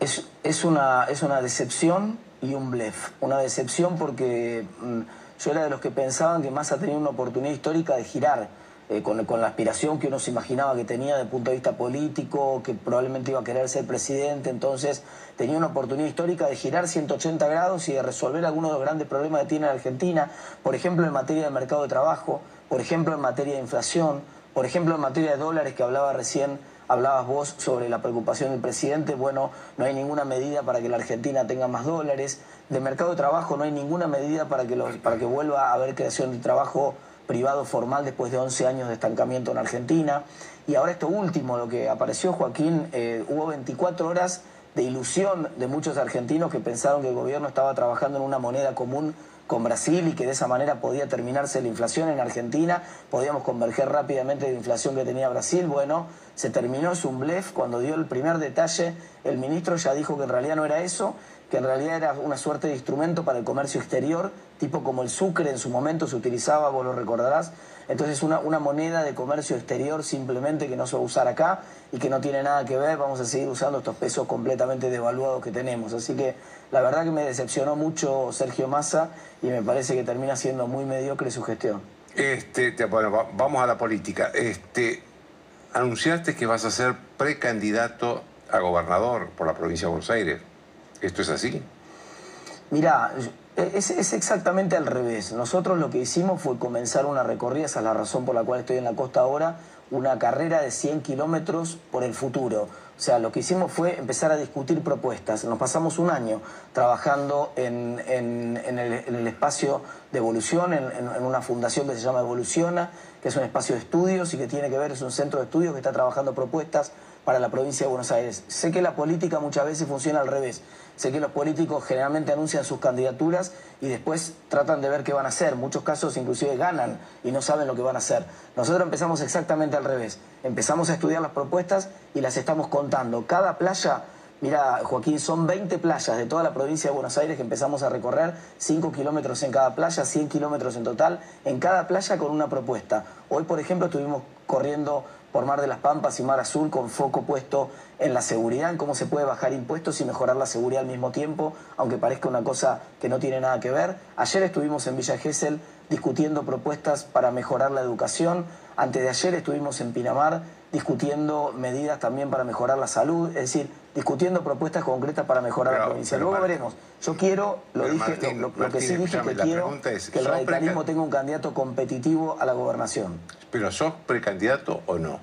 Es, es, una, es una decepción y un blef. Una decepción porque mm, yo era de los que pensaban que Massa tenía una oportunidad histórica de girar eh, con, con, la aspiración que uno se imaginaba que tenía desde el punto de vista político, que probablemente iba a querer ser presidente, entonces tenía una oportunidad histórica de girar 180 grados y de resolver algunos de los grandes problemas que tiene la Argentina, por ejemplo en materia de mercado de trabajo, por ejemplo en materia de inflación, por ejemplo en materia de dólares que hablaba recién hablabas vos sobre la preocupación del presidente, bueno, no hay ninguna medida para que la Argentina tenga más dólares, de mercado de trabajo no hay ninguna medida para que, los, para que vuelva a haber creación de trabajo privado formal después de 11 años de estancamiento en Argentina. Y ahora esto último, lo que apareció Joaquín, eh, hubo 24 horas de ilusión de muchos argentinos que pensaron que el gobierno estaba trabajando en una moneda común con Brasil y que de esa manera podía terminarse la inflación en Argentina, podíamos converger rápidamente de la inflación que tenía Brasil. Bueno, se terminó, es un blef, cuando dio el primer detalle, el ministro ya dijo que en realidad no era eso que en realidad era una suerte de instrumento para el comercio exterior, tipo como el sucre en su momento se utilizaba, vos lo recordarás. Entonces una, una moneda de comercio exterior simplemente que no se va a usar acá y que no tiene nada que ver, vamos a seguir usando estos pesos completamente devaluados que tenemos. Así que la verdad que me decepcionó mucho Sergio Massa y me parece que termina siendo muy mediocre su gestión. Este, bueno, vamos a la política. Este, anunciaste que vas a ser precandidato a gobernador por la provincia de Buenos Aires. ¿Esto es así? Mira, es, exactamente al revés. Nosotros lo que hicimos fue comenzar una recorrida, esa es la razón por la cual estoy en la costa ahora, una carrera de 100 kilómetros por el futuro. O sea, lo que hicimos fue empezar a discutir propuestas. Nos pasamos un año trabajando en, el, espacio de evolución, en, una fundación que se llama Evoluciona, que es un espacio de estudios y que tiene que ver, es un centro de estudios que está trabajando propuestas para la provincia de Buenos Aires. Sé que la política muchas veces funciona al revés. Sé que los políticos generalmente anuncian sus candidaturas y después tratan de ver qué van a hacer. muchos casos inclusive ganan y no saben lo que van a hacer. Nosotros empezamos exactamente al revés. Empezamos a estudiar las propuestas y las estamos contando. Cada playa Mira, Joaquín, son 20 playas de toda la provincia de Buenos Aires que empezamos a recorrer, 5 kilómetros en cada playa, 100 kilómetros en total, en cada playa con una propuesta. Hoy, por ejemplo, estuvimos corriendo por Mar de las Pampas y Mar Azul con foco puesto en la seguridad, en cómo se puede bajar impuestos y mejorar la seguridad al mismo tiempo, aunque parezca una cosa que no tiene nada que ver. Ayer estuvimos en Villa Gesell discutiendo propuestas para mejorar la educación. Antes de ayer estuvimos en Pinamar discutiendo medidas también para mejorar la salud, es decir, discutiendo propuestas concretas para mejorar la provincia. Luego veremos. Yo quiero, lo dije, lo, que sí dije que quiero que el radicalismo tenga un candidato competitivo a la gobernación. Pero ¿sos precandidato o no?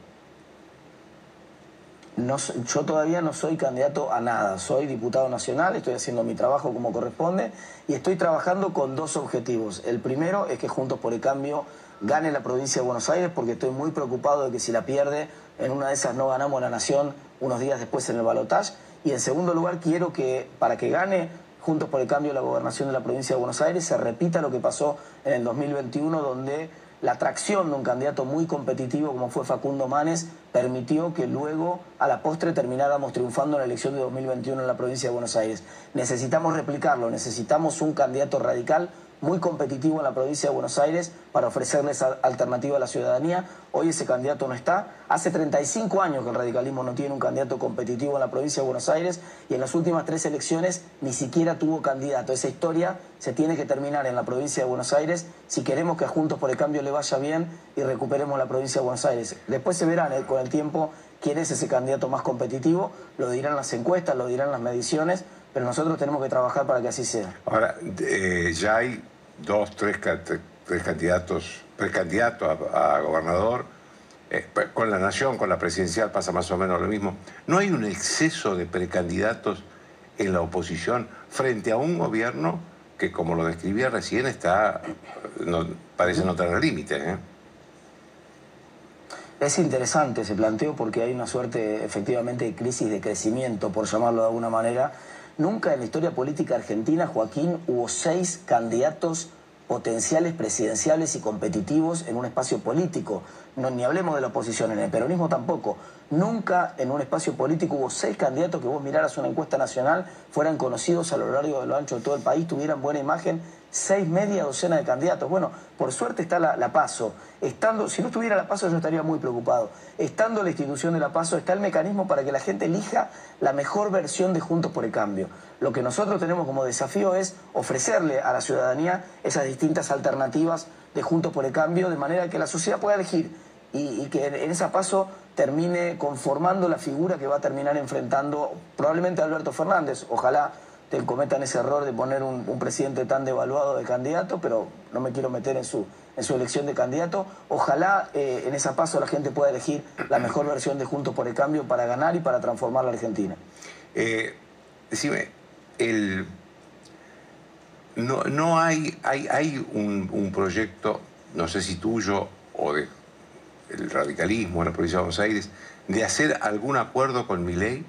No, yo todavía no soy candidato a nada, soy diputado nacional, estoy haciendo mi trabajo como corresponde y estoy trabajando con dos objetivos. El primero es que Juntos por el Cambio gane la provincia de Buenos Aires porque estoy muy preocupado de que si la pierde, en una de esas no ganamos la nación unos días después en el balotaje. Y en segundo lugar, quiero que para que gane Juntos por el Cambio la gobernación de la provincia de Buenos Aires se repita lo que pasó en el 2021 donde la atracción de un candidato muy competitivo como fue Facundo Manes permitió que luego a la postre termináramos triunfando en la elección de 2021 en la provincia de Buenos Aires. Necesitamos replicarlo, necesitamos un candidato radical muy competitivo en la provincia de Buenos Aires para ofrecerles alternativa a la ciudadanía. Hoy ese candidato no está. Hace 35 años que el radicalismo no tiene un candidato competitivo en la provincia de Buenos Aires y en las últimas tres elecciones ni siquiera tuvo candidato. Esa historia se tiene que terminar en la provincia de Buenos Aires si queremos que Juntos por el Cambio le vaya bien y recuperemos la provincia de Buenos Aires. Después se verán eh, con el tiempo quién es ese candidato más competitivo, lo dirán las encuestas, lo dirán las mediciones, pero nosotros tenemos que trabajar para que así sea. Ahora, eh, ya hay dos, tres, tres candidatos, precandidatos a, a gobernador. Eh, con la nación, con la presidencial pasa más o menos lo mismo. ¿No hay un exceso de precandidatos en la oposición frente a un gobierno que, como lo describía recién, está no, parece no tener límites? ¿eh? Es interesante ese planteo porque hay una suerte efectivamente de crisis de crecimiento, por llamarlo de alguna manera. Nunca en la historia política argentina, Joaquín, hubo seis candidatos potenciales presidenciales y competitivos en un espacio político. No, ni hablemos de la oposición, en el peronismo tampoco. Nunca en un espacio político hubo seis candidatos que vos miraras una encuesta nacional, fueran conocidos a lo largo de lo ancho de todo el país, tuvieran buena imagen, seis media docena de candidatos. Bueno, por suerte está la, la, PASO. Estando, si no estuviera la PASO yo estaría muy preocupado. Estando la institución de la PASO está el mecanismo para que la gente elija la mejor versión de Juntos por el Cambio. Lo que nosotros tenemos como desafío es ofrecerle a la ciudadanía esas distintas alternativas de Juntos por el Cambio de manera que la sociedad pueda elegir y, que en esa paso termine conformando la figura que va a terminar enfrentando probablemente Alberto Fernández. Ojalá te cometan ese error de poner un, un, presidente tan devaluado de candidato, pero no me quiero meter en su, en su elección de candidato. Ojalá eh, en esa paso la gente pueda elegir la mejor versión de Juntos por el Cambio para ganar y para transformar la Argentina. Eh, decime, el, no, no hay, hay, hay un, un proyecto, no sé si tuyo o de el radicalismo en la provincia de Buenos Aires, de hacer algún acuerdo con mi ley?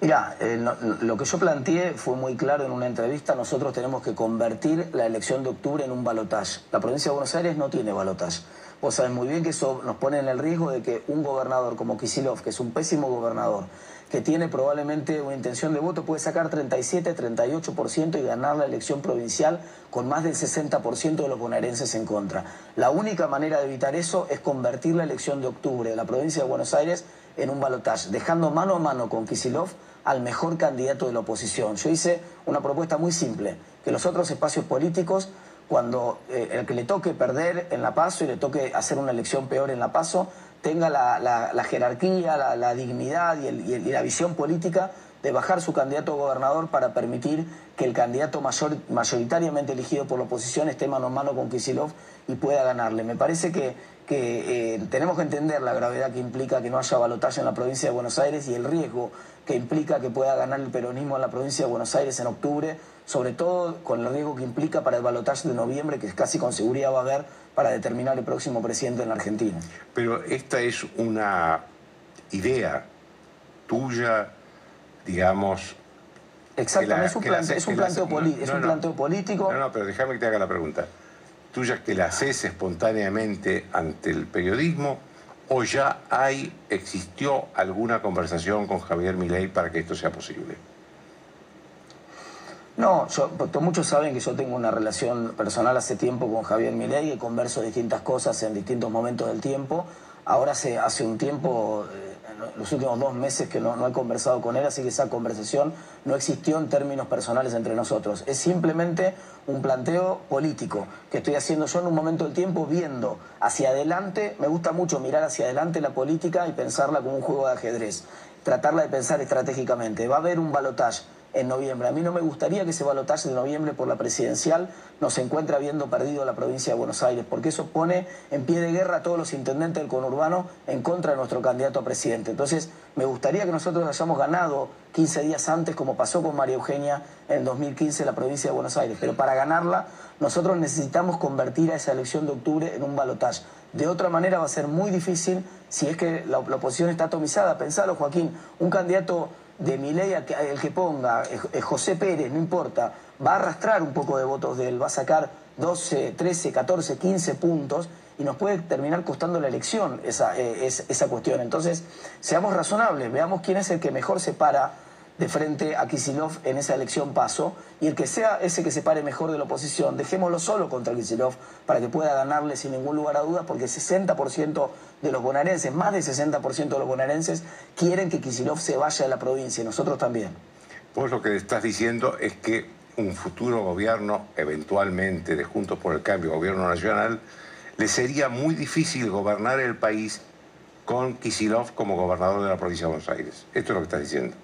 Mira, eh, lo que yo planteé fue muy claro en una entrevista. Nosotros tenemos que convertir la elección de octubre en un balotaje. La provincia de Buenos Aires no tiene balotaje. Vos sabés muy bien que eso nos pone en el riesgo de que un gobernador como Kisilov, que es un pésimo gobernador, que tiene probablemente una intención de voto, puede sacar 37, 38% y ganar la elección provincial con más del 60% de los bonaerenses en contra. La única manera de evitar eso es convertir la elección de octubre de la provincia de Buenos Aires en un balotaje, dejando mano a mano con Kisilov al mejor candidato de la oposición. Yo hice una propuesta muy simple, que los otros espacios políticos, cuando eh, el que le toque perder en la PASO y le toque hacer una elección peor en la PASO, tenga la, jerarquía, la, dignidad y, la visión política de bajar su candidato a gobernador para permitir que el candidato mayor, mayoritariamente elegido por la oposición esté mano a mano con Kisilov y pueda ganarle. Me parece que, que eh, tenemos que entender la gravedad que implica que no haya balotaje en la provincia de Buenos Aires y el riesgo que implica que pueda ganar el peronismo en la provincia de Buenos Aires en octubre, sobre todo con el riesgo que implica para el balotaje de noviembre, que casi con seguridad va a haber para determinar el próximo presidente en la Argentina. Pero esta es una idea tuya, digamos... Exactamente, la, es un, es planteo, la, no, es un no, planteo político. No, no, pero déjame que te haga la pregunta. ¿Tuya que la haces espontáneamente ante el periodismo o ya hay, existió alguna conversación con Javier Milei para que esto sea posible? No, yo, muchos saben que yo tengo una relación personal hace tiempo con Javier Milei, y converso distintas cosas en distintos momentos del tiempo. Ahora hace, hace un tiempo, eh, los últimos dos meses que no, no, he conversado con él, así que esa conversación no existió en términos personales entre nosotros. Es simplemente un planteo político que estoy haciendo yo en un momento del tiempo viendo hacia adelante. Me gusta mucho mirar hacia adelante la política y pensarla como un juego de ajedrez, tratarla de pensar estratégicamente. Va a haber un balotaje en noviembre. A mí no me gustaría que ese balotaje de noviembre por la presidencial nos encuentre habiendo perdido la provincia de Buenos Aires, porque eso pone en pie de guerra a todos los intendentes del conurbano en contra de nuestro candidato a presidente. Entonces, me gustaría que nosotros hayamos ganado 15 días antes, como pasó con María Eugenia en 2015 en la provincia de Buenos Aires. Pero para ganarla, nosotros necesitamos convertir a esa elección de octubre en un balotaje. De otra manera va a ser muy difícil si es que la, la oposición está atomizada. Pensalo, Joaquín, un candidato de mi ley, el que ponga, José Pérez, no importa, va a arrastrar un poco de votos de él, va a sacar 12, 13, 14, 15 puntos y nos puede terminar costando la elección esa, eh, esa cuestión. Entonces, seamos razonables, veamos quién es el que mejor se para de frente a Kisilov en esa elección paso y el que sea ese que se pare mejor de la oposición, dejémoslo solo contra Kisilov para que pueda ganarle sin ningún lugar a dudas porque 60% de los bonaerenses, más del 60% de los bonaerenses quieren que Kisilov se vaya de la provincia y nosotros también. Vos lo que estás diciendo es que un futuro gobierno, eventualmente de Juntos por el Cambio, gobierno nacional, le sería muy difícil gobernar el país con Kisilov como gobernador de la provincia de Buenos Aires. Esto es lo que estás diciendo.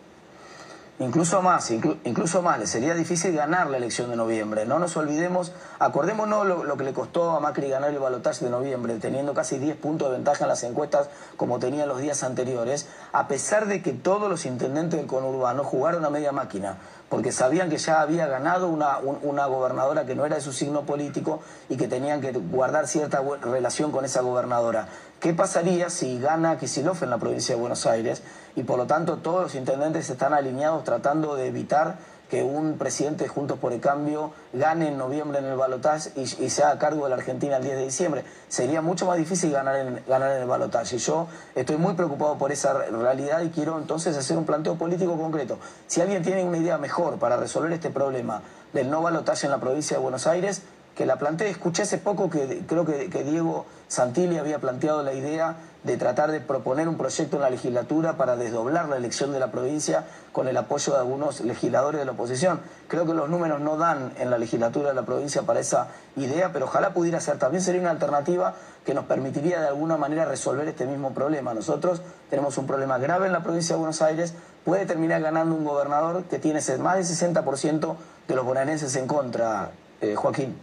Incluso más, incluso más, le sería difícil ganar la elección de noviembre. No nos olvidemos, acordémonos lo, lo que le costó a Macri ganar el balotaje de noviembre, teniendo casi 10 puntos de ventaja en las encuestas como tenía los días anteriores, a pesar de que todos los intendentes del conurbano jugaron a media máquina porque sabían que ya había ganado una, una, gobernadora que no era de su signo político y que tenían que guardar cierta relación con esa gobernadora. ¿Qué pasaría si gana Kicillof en la provincia de Buenos Aires? Y por lo tanto todos los intendentes están alineados tratando de evitar que un presidente Juntos por el Cambio gane en noviembre en el balotaje y, y, sea a cargo de la Argentina el 10 de diciembre. Sería mucho más difícil ganar en, ganar en el balotaje. Y yo estoy muy preocupado por esa realidad y quiero entonces hacer un planteo político concreto. Si alguien tiene una idea mejor para resolver este problema del no balotaje en la provincia de Buenos Aires, que la plantee. Escuché hace poco que creo que, que Diego Santilli había planteado la idea de tratar de proponer un proyecto en la legislatura para desdoblar la elección de la provincia con el apoyo de algunos legisladores de la oposición. Creo que los números no dan en la legislatura de la provincia para esa idea, pero ojalá pudiera ser. También sería una alternativa que nos permitiría de alguna manera resolver este mismo problema. Nosotros tenemos un problema grave en la provincia de Buenos Aires, puede terminar ganando un gobernador que tiene más del 60% de los bonaerenses en contra, eh, Joaquín.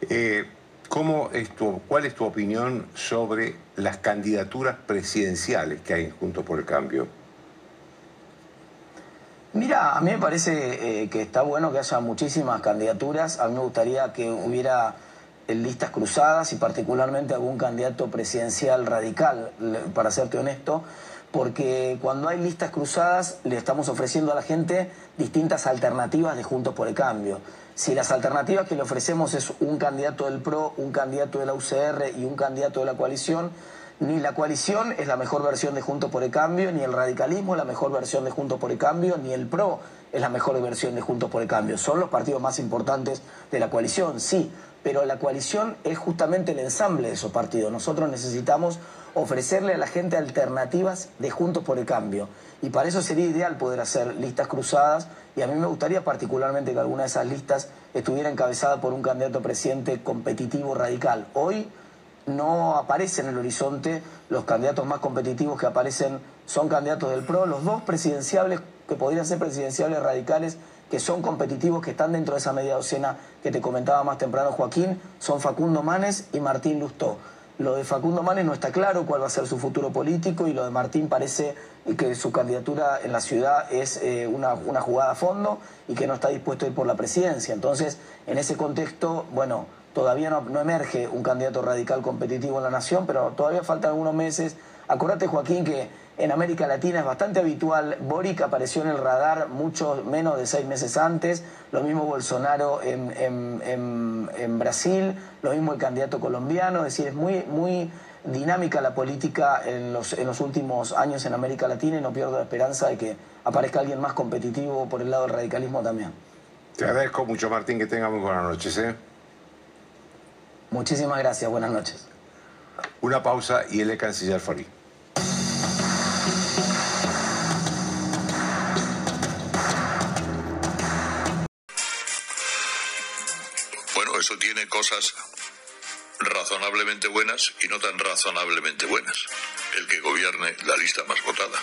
Eh, ¿cómo es ¿Cuál es tu opinión sobre las candidaturas presidenciales que hay Juntos por el Cambio? Mira, a mí me parece eh, que está bueno que haya muchísimas candidaturas. A mí me gustaría que hubiera eh, listas cruzadas y particularmente algún candidato presidencial radical, para serte honesto, porque cuando hay listas cruzadas le estamos ofreciendo a la gente distintas alternativas de Juntos por el Cambio. Si las alternativas que le ofrecemos es un candidato del PRO, un candidato de la UCR y un candidato de la coalición, ni la coalición es la mejor versión de Juntos por el Cambio, ni el radicalismo es la mejor versión de Juntos por el Cambio, ni el PRO es la mejor versión de Juntos por el Cambio. Son los partidos más importantes de la coalición, sí, pero la coalición es justamente el ensamble de esos partidos. Nosotros necesitamos ofrecerle a la gente alternativas de Juntos por el Cambio. Y para eso sería ideal poder hacer listas cruzadas y a mí me gustaría particularmente que alguna de esas listas estuviera encabezada por un candidato presidente competitivo radical. Hoy no aparece en el horizonte, los candidatos más competitivos que aparecen son candidatos del PRO, los dos presidenciables que podrían ser presidenciables radicales que son competitivos, que están dentro de esa media docena que te comentaba más temprano Joaquín, son Facundo Manes y Martín Lustó. Lo de Facundo Manes no está claro cuál va a ser su futuro político y lo de Martín parece que su candidatura en la ciudad es eh, una, jugada a fondo y que no está dispuesto a ir por la presidencia. Entonces, en ese contexto, bueno, todavía no, emerge un candidato radical competitivo en la nación, pero todavía faltan algunos meses. Acordate, Joaquín, que en América Latina es bastante habitual. Boric apareció en el radar mucho menos de seis meses antes, lo mismo Bolsonaro en, Brasil, lo mismo el candidato colombiano, es decir, es muy, muy dinámica la política en los, en los últimos años en América Latina y no pierdo la esperanza de que aparezca alguien más competitivo por el lado del radicalismo también. Te agradezco mucho, Martín, que tenga muy buenas noches. ¿eh? Muchísimas gracias, buenas noches. Una pausa y el canciller Fori. Eso tiene cosas razonablemente buenas y no tan razonablemente buenas. El que gobierne la lista más votada.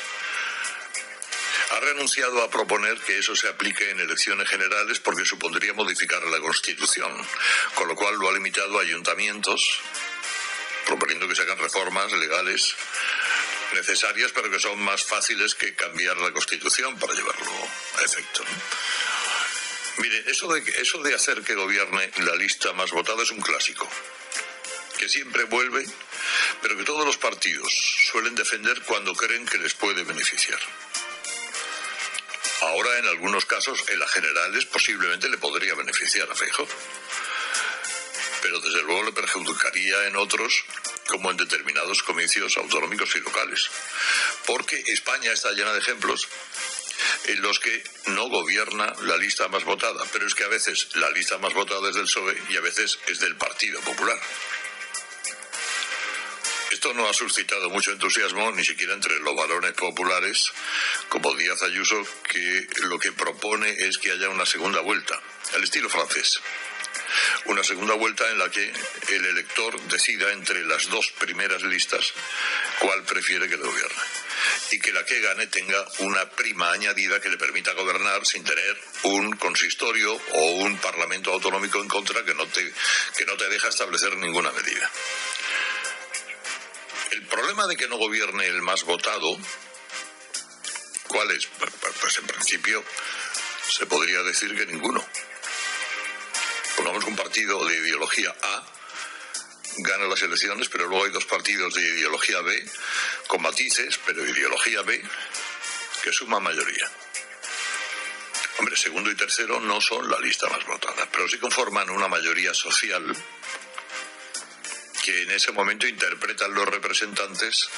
Ha renunciado a proponer que eso se aplique en elecciones generales porque supondría modificar la Constitución, con lo cual lo ha limitado a ayuntamientos, proponiendo que se hagan reformas legales necesarias, pero que son más fáciles que cambiar la Constitución para llevarlo a efecto. Mire, eso de, eso de hacer que gobierne la lista más votada es un clásico, que siempre vuelve, pero que todos los partidos suelen defender cuando creen que les puede beneficiar. Ahora, en algunos casos, en las generales posiblemente le podría beneficiar a Feijóo, pero desde luego le perjudicaría en otros, como en determinados comicios autonómicos y locales, porque España está llena de ejemplos en los que no gobierna la lista más votada, pero es que a veces la lista más votada es del PSOE y a veces es del Partido Popular. Esto no ha suscitado mucho entusiasmo, ni siquiera entre los varones populares, como Díaz Ayuso, que lo que propone es que haya una segunda vuelta, al estilo francés. Una segunda vuelta en la que el elector decida entre las dos primeras listas cuál prefiere que le gobierne. Y que la que gane tenga una prima añadida que le permita gobernar sin tener un consistorio o un parlamento autonómico en contra que no te, que no te deja establecer ninguna medida. El problema de que no gobierne el más votado, ¿cuál es? Pues en principio se podría decir que ninguno. Pongamos un partido de ideología A gana las elecciones, pero luego hay dos partidos de ideología B, con matices, pero ideología B, que suma mayoría. Hombre, segundo y tercero no son la lista más votada, pero sí conforman una mayoría social que en ese momento interpretan los representantes,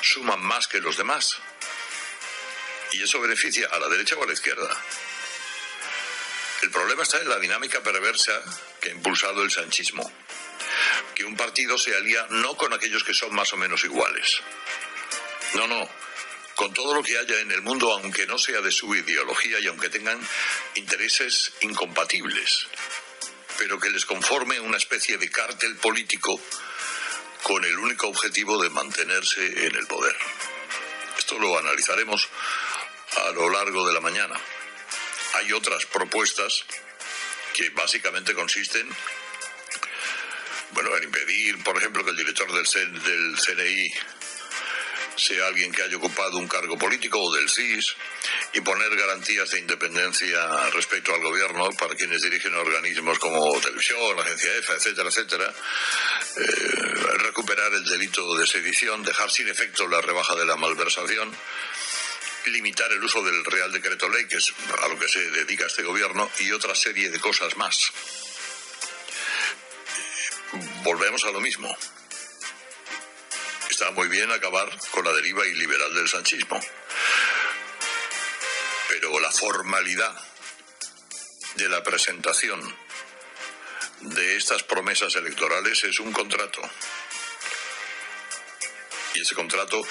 suman más que los demás. Y eso beneficia a la derecha o a la izquierda. El problema está en la dinámica perversa que ha impulsado el sanchismo que un partido se alía no con aquellos que son más o menos iguales. No, no, con todo lo que haya en el mundo, aunque no sea de su ideología y aunque tengan intereses incompatibles, pero que les conforme una especie de cártel político con el único objetivo de mantenerse en el poder. Esto lo analizaremos a lo largo de la mañana. Hay otras propuestas que básicamente consisten bueno, en impedir, por ejemplo, que el director del, del CNI sea alguien que haya ocupado un cargo político o del CIS y poner garantías de independencia respecto al gobierno para quienes dirigen organismos como televisión, agencia EFA, etcétera, etcétera, eh, recuperar el delito de sedición, dejar sin efecto la rebaja de la malversación, limitar el uso del Real Decreto Ley, que es a lo que se dedica este gobierno, y otra serie de cosas más volvemos a lo mismo. Está muy bien acabar con la deriva iliberal del sanchismo. Pero la formalidad de la presentación de estas promesas electorales es un contrato. Y ese contrato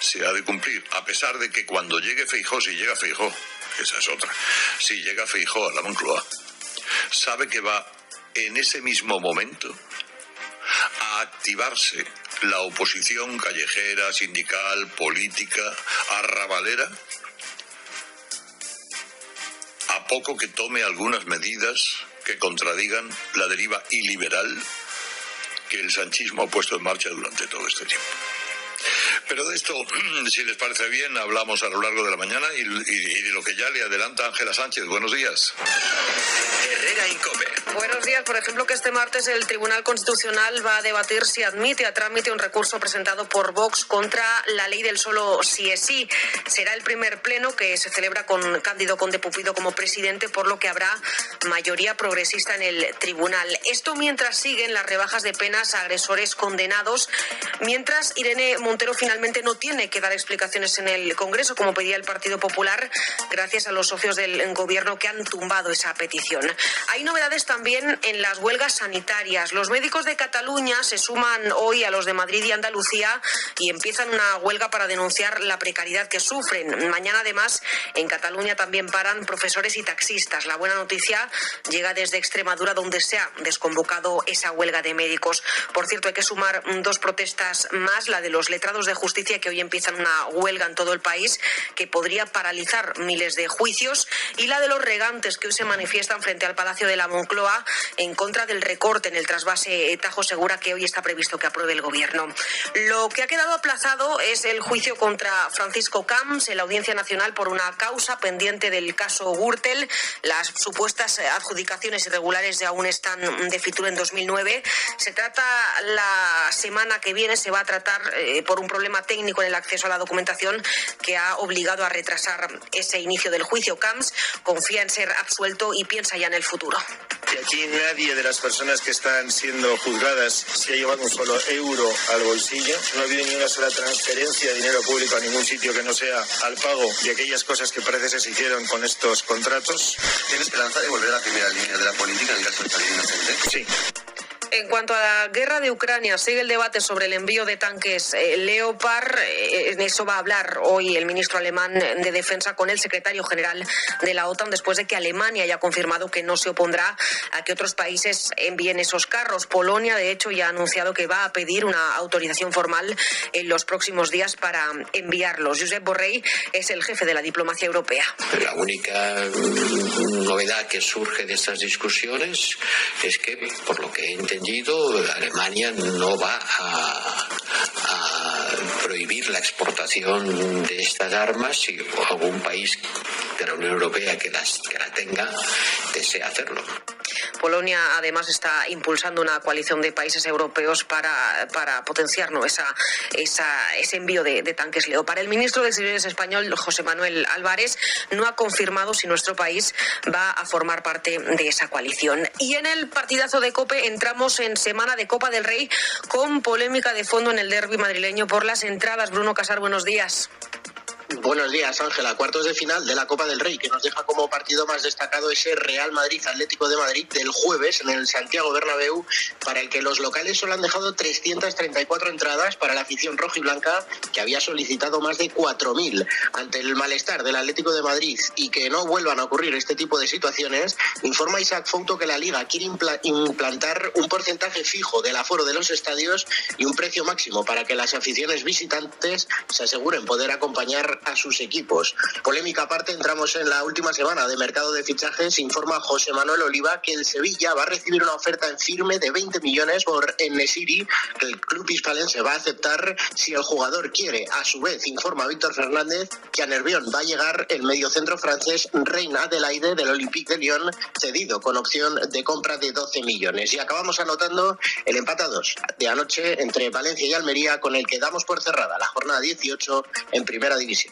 se ha de cumplir, a pesar de que cuando llegue Feijó, si llega Feijó, esa es otra, si llega Feijó a la Moncloa, sabe que va en ese mismo momento activarse la oposición callejera, sindical, política, arrabalera, a poco que tome algunas medidas que contradigan la deriva iliberal que el sanchismo ha puesto en marcha durante todo este tiempo. Pero de esto, si les parece bien, hablamos a lo largo de la mañana y, de lo que ya le adelanta Ángela Sánchez. Buenos días. Herrera Incope. Buenos días. Por ejemplo, que este martes el Tribunal Constitucional va a debatir si admite a trámite un recurso presentado por Vox contra la ley del solo sí es sí. Será el primer pleno que se celebra con Cándido Conde Pupido como presidente, por lo que habrá mayoría progresista en el tribunal. Esto mientras siguen las rebajas de penas a agresores condenados, mientras Irene Montero finalmente no tiene que dar explicaciones en el Congreso, como pedía el Partido Popular, gracias a los socios del Gobierno que han tumbado esa petición. Hay novedades también en las huelgas sanitarias. Los médicos de Cataluña se suman hoy a los de Madrid y Andalucía y empiezan una huelga para denunciar la precariedad que sufren. Mañana, además, en Cataluña también paran profesores y taxistas. La buena noticia llega desde Extremadura, donde se ha desconvocado esa huelga de médicos. Por cierto, hay que sumar dos protestas más, la de los letrados de justicia que hoy empiezan una huelga en todo el país que podría paralizar miles de juicios y la de los regantes que hoy se manifiestan frente al Palacio de la Moncloa en contra del recorte en el trasvase Tajo Segura que hoy está previsto que apruebe el Gobierno. Lo que ha quedado aplazado es el juicio contra Francisco Camps en la Audiencia Nacional por una causa pendiente del caso Gürtel. Las supuestas adjudicaciones irregulares ya aún están de Fitur en 2009. Se trata la semana que viene, se va a tratar eh, por un problema técnico en el acceso a la documentación que ha obligado a retrasar ese inicio del juicio. Camps confía en ser absuelto y piensa ya en el futuro. Y aquí nadie de las personas que están siendo juzgadas se ha llevado un solo euro al bolsillo. No ha habido ni una sola transferencia de dinero público a ningún sitio que no sea al pago de aquellas cosas que parece que se hicieron con estos contratos. ¿Tiene esperanza de volver a la primera línea de la política en el caso de salir inocente? Sí. En cuanto a la guerra de Ucrania, sigue el debate sobre el envío de tanques eh, Leopard. Eh, en eso va a hablar hoy el ministro alemán de Defensa con el secretario general de la OTAN después de que Alemania haya confirmado que no se opondrá a que otros países envíen esos carros. Polonia, de hecho, ya ha anunciado que va a pedir una autorización formal en los próximos días para enviarlos. Josep Borrell es el jefe de la diplomacia europea. La única mm, novedad que surge de estas discusiones es que, por lo que he Alemania no va a, prohibir la exportación de estas armas si algún país de la Unión Europea que, las, que la tenga desea hacerlo. Polonia además está impulsando una coalición de países europeos para, para potenciar ¿no? esa, esa, ese envío de, tanques Leo. Para el ministro de Exteriores español, José Manuel Álvarez, no ha confirmado si nuestro país va a formar parte de esa coalición. Y en el partidazo de COPE entramos en semana de Copa del Rey con polémica de fondo en el derby madrileño por las entradas. Bruno Casar, buenos días. Buenos días, Ángela. Cuartos de final de la Copa del Rey, que nos deja como partido más destacado ese Real Madrid Atlético de Madrid del jueves en el Santiago Bernabéu, para el que los locales solo han dejado 334 entradas para la afición roja y blanca, que había solicitado más de 4.000. Ante el malestar del Atlético de Madrid y que no vuelvan a ocurrir este tipo de situaciones, informa Isaac Fouto que la Liga quiere implantar un porcentaje fijo del aforo de los estadios y un precio máximo para que las aficiones visitantes se aseguren poder acompañar a sus equipos. Polémica aparte, entramos en la última semana de mercado de fichajes. Informa José Manuel Oliva que el Sevilla va a recibir una oferta en firme de 20 millones por Enesiri, que el club hispalense va a aceptar si el jugador quiere. A su vez, informa Víctor Fernández que a Nervión va a llegar el mediocentro francés Reina Adelaide del Olympique de Lyon, cedido con opción de compra de 12 millones. Y acabamos anotando el empatados de anoche entre Valencia y Almería, con el que damos por cerrada la jornada 18 en Primera División.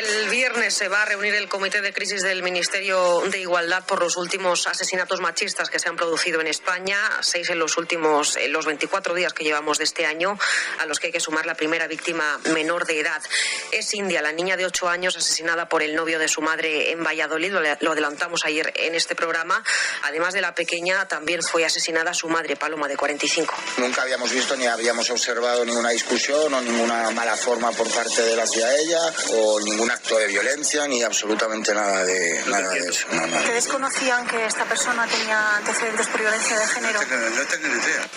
El viernes se va a reunir el comité de crisis del Ministerio de Igualdad por los últimos asesinatos machistas que se han producido en España, seis en los últimos, en los 24 días que llevamos de este año, a los que hay que sumar la primera víctima menor de edad. Es India, la niña de 8 años asesinada por el novio de su madre en Valladolid, lo adelantamos ayer en este programa. Además de la pequeña, también fue asesinada su madre, Paloma, de 45. Nunca habíamos visto ni habíamos observado ninguna discusión o ninguna mala forma por parte de la ella o ningún ningún acto de violencia ni absolutamente nada de, nada de eso. ¿Ustedes conocían que esta persona tenía antecedentes por violencia de género? No tengo ni idea.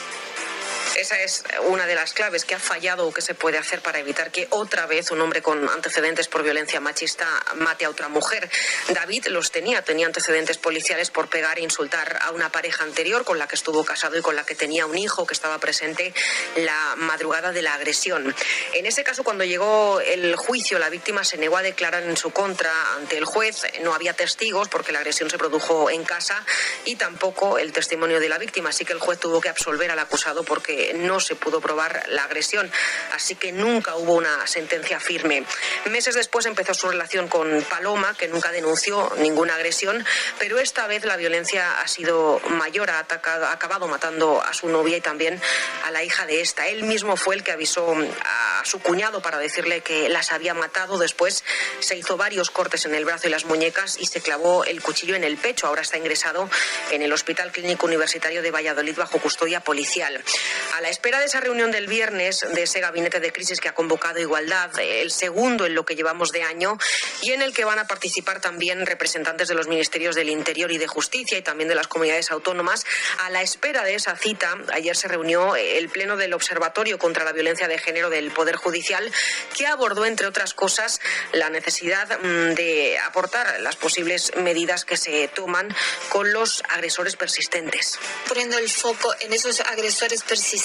Esa es una de las claves que ha fallado o que se puede hacer para evitar que otra vez un hombre con antecedentes por violencia machista mate a otra mujer. David los tenía, tenía antecedentes policiales por pegar e insultar a una pareja anterior con la que estuvo casado y con la que tenía un hijo que estaba presente la madrugada de la agresión. En ese caso, cuando llegó el juicio, la víctima se negó a declarar en su contra ante el juez. No había testigos porque la agresión se produjo en casa y tampoco el testimonio de la víctima. Así que el juez tuvo que absolver al acusado porque no se pudo probar la agresión, así que nunca hubo una sentencia firme. Meses después empezó su relación con Paloma, que nunca denunció ninguna agresión, pero esta vez la violencia ha sido mayor, ha, atacado, ha acabado matando a su novia y también a la hija de esta. Él mismo fue el que avisó a su cuñado para decirle que las había matado. Después se hizo varios cortes en el brazo y las muñecas y se clavó el cuchillo en el pecho. Ahora está ingresado en el Hospital Clínico Universitario de Valladolid bajo custodia policial. A la espera de esa reunión del viernes, de ese gabinete de crisis que ha convocado Igualdad, el segundo en lo que llevamos de año, y en el que van a participar también representantes de los ministerios del Interior y de Justicia y también de las comunidades autónomas, a la espera de esa cita, ayer se reunió el Pleno del Observatorio contra la Violencia de Género del Poder Judicial, que abordó, entre otras cosas, la necesidad mm, de aportar las posibles medidas que se toman con los agresores persistentes. Poniendo el foco en esos agresores persistentes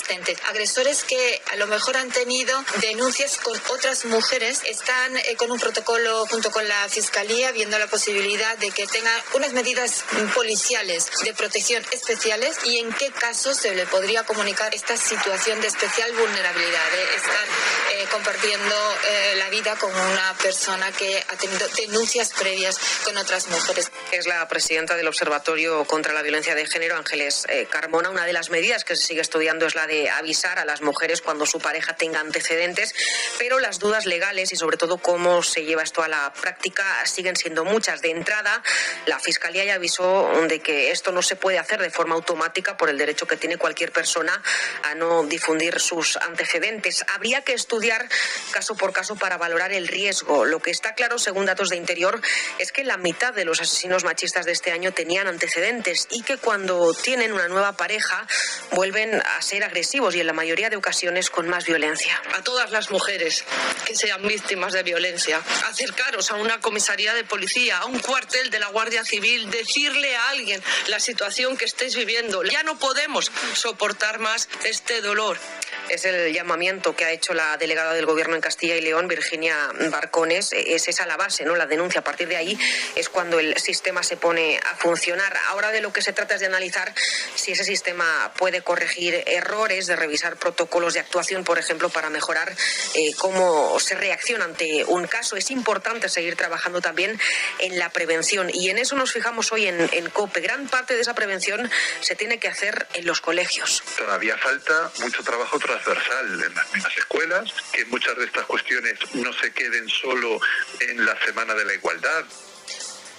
agresores que a lo mejor han tenido denuncias con otras mujeres, están eh, con un protocolo junto con la Fiscalía viendo la posibilidad de que tengan unas medidas policiales de protección especiales y en qué casos se le podría comunicar esta situación de especial vulnerabilidad, de estar eh, compartiendo eh, la vida con una persona que ha tenido denuncias previas con otras mujeres. Es la presidenta del Observatorio contra la Violencia de Género, Ángeles Carmona. Una de las medidas que se sigue estudiando es la de avisar a las mujeres cuando su pareja tenga antecedentes, pero las dudas legales y sobre todo cómo se lleva esto a la práctica siguen siendo muchas. De entrada, la Fiscalía ya avisó de que esto no se puede hacer de forma automática por el derecho que tiene cualquier persona a no difundir sus antecedentes. Habría que estudiar caso por caso para valorar el riesgo. Lo que está claro, según datos de Interior, es que la mitad de los asesinos machistas de este año tenían antecedentes y que cuando tienen una nueva pareja vuelven a ser agresivos y en la mayoría de ocasiones con más violencia. A todas las mujeres que sean víctimas de violencia, acercaros a una comisaría de policía, a un cuartel de la Guardia Civil, decirle a alguien la situación que estéis viviendo. Ya no podemos soportar más este dolor. Es el llamamiento que ha hecho la delegada del Gobierno en Castilla y León, Virginia Barcones. Es esa la base, ¿no? La denuncia. A partir de ahí es cuando el sistema se pone a funcionar. Ahora de lo que se trata es de analizar si ese sistema puede corregir errores, de revisar protocolos de actuación, por ejemplo, para mejorar eh, cómo se reacciona ante un caso. Es importante seguir trabajando también en la prevención y en eso nos fijamos hoy en, en COPE. Gran parte de esa prevención se tiene que hacer en los colegios. Todavía falta mucho trabajo transversal en las mismas escuelas, que muchas de estas cuestiones no se queden solo en la Semana de la Igualdad,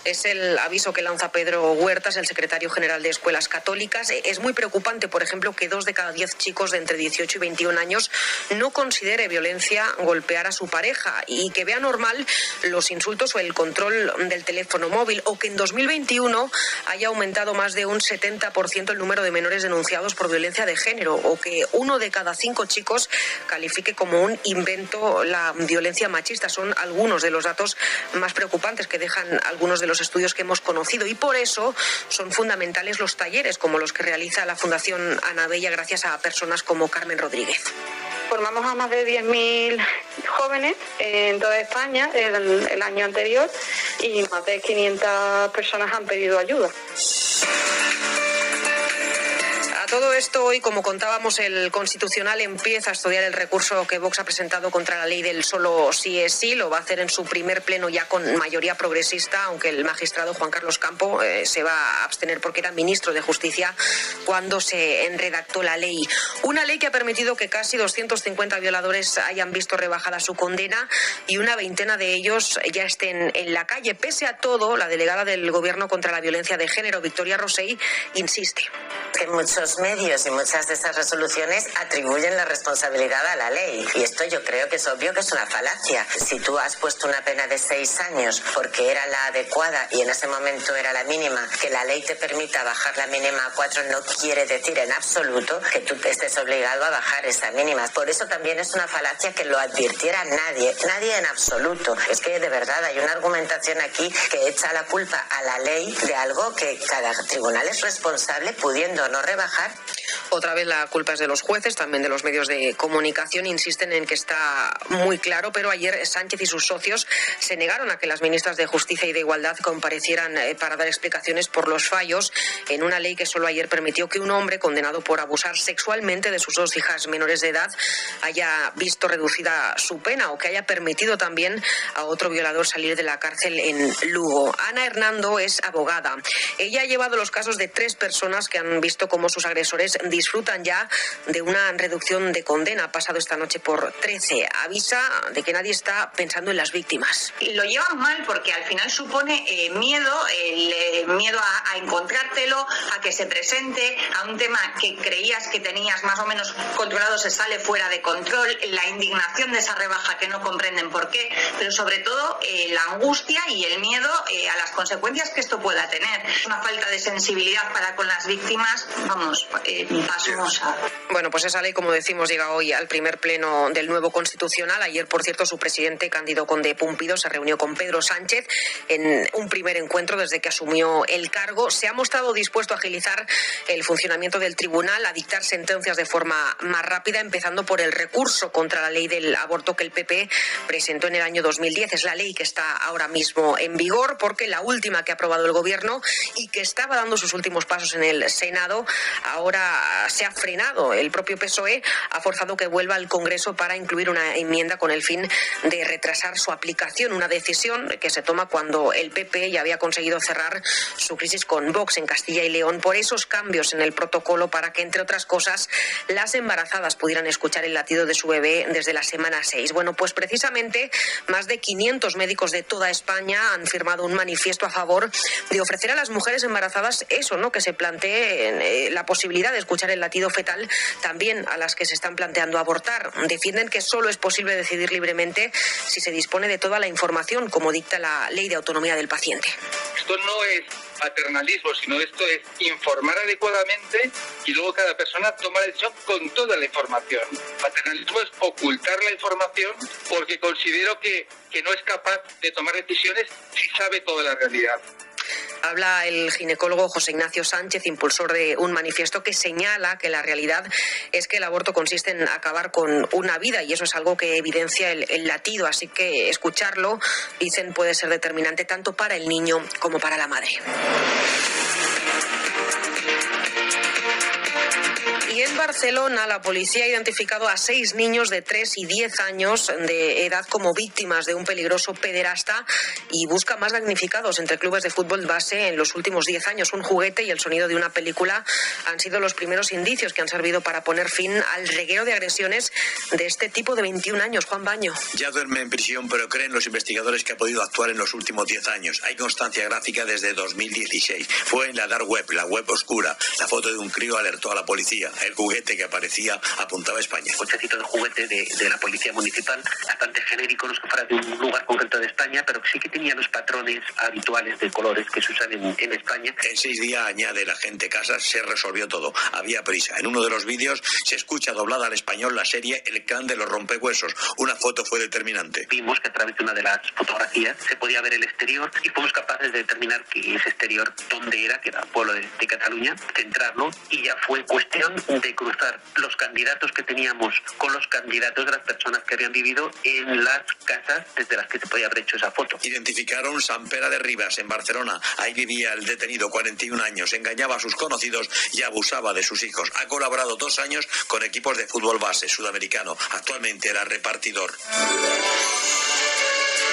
es el aviso que lanza Pedro Huertas, el secretario general de Escuelas Católicas. Es muy preocupante, por ejemplo, que dos de cada diez chicos de entre 18 y 21 años no considere violencia golpear a su pareja y que vea normal los insultos o el control del teléfono móvil o que en 2021 haya aumentado más de un 70% el número de menores denunciados por violencia de género o que uno de cada cinco chicos califique como un invento la violencia machista. Son algunos de los datos más preocupantes que dejan algunos de los estudios que hemos conocido y por eso son fundamentales los talleres como los que realiza la Fundación Ana Bella gracias a personas como Carmen Rodríguez. Formamos a más de 10.000 jóvenes en toda España el, el año anterior y más de 500 personas han pedido ayuda todo esto, hoy, como contábamos, el Constitucional empieza a estudiar el recurso que Vox ha presentado contra la ley del solo sí es sí. Lo va a hacer en su primer pleno ya con mayoría progresista, aunque el magistrado Juan Carlos Campo eh, se va a abstener porque era ministro de Justicia cuando se redactó la ley. Una ley que ha permitido que casi 250 violadores hayan visto rebajada su condena y una veintena de ellos ya estén en la calle. Pese a todo, la delegada del Gobierno contra la Violencia de Género, Victoria Rosell, insiste. Que muchos medios y muchas de estas resoluciones atribuyen la responsabilidad a la ley. Y esto yo creo que es obvio que es una falacia. Si tú has puesto una pena de seis años porque era la adecuada y en ese momento era la mínima, que la ley te permita bajar la mínima a cuatro no quiere decir en absoluto que tú estés obligado a bajar esa mínima. Por eso también es una falacia que lo advirtiera nadie, nadie en absoluto. Es que de verdad hay una argumentación aquí que echa la culpa a la ley de algo que cada tribunal es responsable pudiendo no rebajar otra vez la culpa es de los jueces, también de los medios de comunicación. Insisten en que está muy claro, pero ayer Sánchez y sus socios se negaron a que las ministras de Justicia y de Igualdad comparecieran eh, para dar explicaciones por los fallos en una ley que solo ayer permitió que un hombre condenado por abusar sexualmente de sus dos hijas menores de edad haya visto reducida su pena o que haya permitido también a otro violador salir de la cárcel en Lugo. Ana Hernando es abogada. Ella ha llevado los casos de tres personas que han visto cómo sus agresores disfrutan ya de una reducción de condena. Pasado esta noche por 13. Avisa de que nadie está pensando en las víctimas. Lo llevan mal porque al final supone eh, miedo, el eh, miedo a, a, encontrártelo, a que se presente, a un tema que creías que tenías más o menos controlado se sale fuera de control, la indignación de esa rebaja que no comprenden por qué, pero sobre todo eh, la angustia y el miedo a las consecuencias que esto pueda tener. Una falta de sensibilidad para con las víctimas, vamos, bueno, pues esa ley, como decimos, llega hoy al primer pleno del nuevo constitucional. Ayer, por cierto, su presidente, Cándido Conde Pumpido, se reunió con Pedro Sánchez en un primer encuentro desde que asumió el cargo. Se ha mostrado dispuesto a agilizar el funcionamiento del tribunal, a dictar sentencias de forma más rápida, empezando por el recurso contra la ley del aborto que el PP presentó en el año 2010. Es la ley que está ahora mismo en vigor porque la última que ha aprobado el Gobierno y que estaba dando sus últimos pasos en el Senado ahora se ha frenado. El propio PSOE ha forzado que vuelva al Congreso para incluir una enmienda con el fin de retrasar su aplicación, una decisión que se toma cuando el PP ya había conseguido cerrar su crisis con Vox en Castilla y León por esos cambios en el protocolo para que, entre otras cosas, las embarazadas pudieran escuchar el latido de su bebé desde la semana 6. Bueno, pues precisamente más de 500 médicos de toda España han firmado un manifiesto a favor de ofrecer a las mujeres embarazadas eso, ¿no? Que se plantee eh, la posibilidad de escuchar el latido fetal también a las que se están planteando abortar. Defienden que solo es posible decidir libremente si se dispone de toda la información, como dicta la ley de autonomía del paciente. Esto no es paternalismo, sino esto es informar adecuadamente y luego cada persona toma la decisión con toda la información. Paternalismo es ocultar la información porque considero que, que no es capaz de tomar decisiones si sabe toda la realidad. Habla el ginecólogo José Ignacio Sánchez, impulsor de un manifiesto que señala que la realidad es que el aborto consiste en acabar con una vida y eso es algo que evidencia el, latido. Así que escucharlo, dicen, puede ser determinante tanto para el niño como para la madre. En Barcelona, la policía ha identificado a seis niños de 3 y 10 años de edad como víctimas de un peligroso pederasta y busca más damnificados entre clubes de fútbol base en los últimos 10 años. Un juguete y el sonido de una película han sido los primeros indicios que han servido para poner fin al reguero de agresiones de este tipo de 21 años. Juan Baño. Ya duerme en prisión, pero creen los investigadores que ha podido actuar en los últimos 10 años. Hay constancia gráfica desde 2016. Fue en la dark web, la web oscura. La foto de un crío alertó a la policía. El juguete que aparecía apuntaba a España. Cochecito de juguete de, de, la policía municipal, bastante genérico, no es que fuera de un lugar concreto de España, pero sí que tenía los patrones habituales de colores que se usan en, en España. En seis días, añade la gente Casas, se resolvió todo. Había prisa. En uno de los vídeos se escucha doblada al español la serie El clan de los rompehuesos. Una foto fue determinante. Vimos que a través de una de las fotografías se podía ver el exterior y fuimos capaces de determinar que ese exterior, dónde era, que era el pueblo de, de Cataluña, centrarlo y ya fue cuestión de cruzar los candidatos que teníamos con los candidatos de las personas que habían vivido en las casas desde las que se podía haber hecho esa foto. Identificaron San Pera de Rivas, en Barcelona. Ahí vivía el detenido, 41 años. Engañaba a sus conocidos y abusaba de sus hijos. Ha colaborado dos años con equipos de fútbol base sudamericano. Actualmente era repartidor.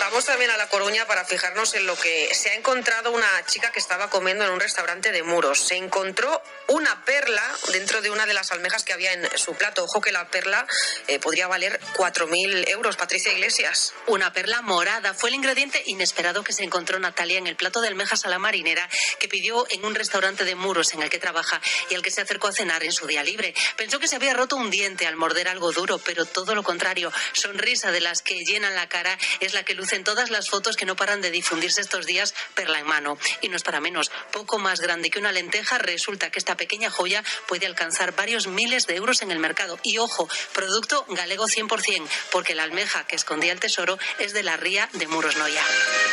Vamos también a La Coruña para fijarnos en lo que se ha encontrado una chica que estaba comiendo en un restaurante de muros. Se encontró una perla dentro de una de las almejas que había en su plato. Ojo que la perla eh, podría valer 4.000 euros. Patricia Iglesias. Una perla morada fue el ingrediente inesperado que se encontró Natalia en el plato de almejas a la marinera que pidió en un restaurante de muros en el que trabaja y al que se acercó a cenar en su día libre. Pensó que se había roto un diente al morder algo duro, pero todo lo contrario. Sonrisa de las que llenan la cara es la que luce en todas las fotos que no paran de difundirse estos días perla en mano. Y no es para menos, poco más grande que una lenteja, resulta que esta pequeña joya puede alcanzar varios miles de euros en el mercado. Y ojo, producto galego 100%, porque la almeja que escondía el tesoro es de la ría de Muros Noya.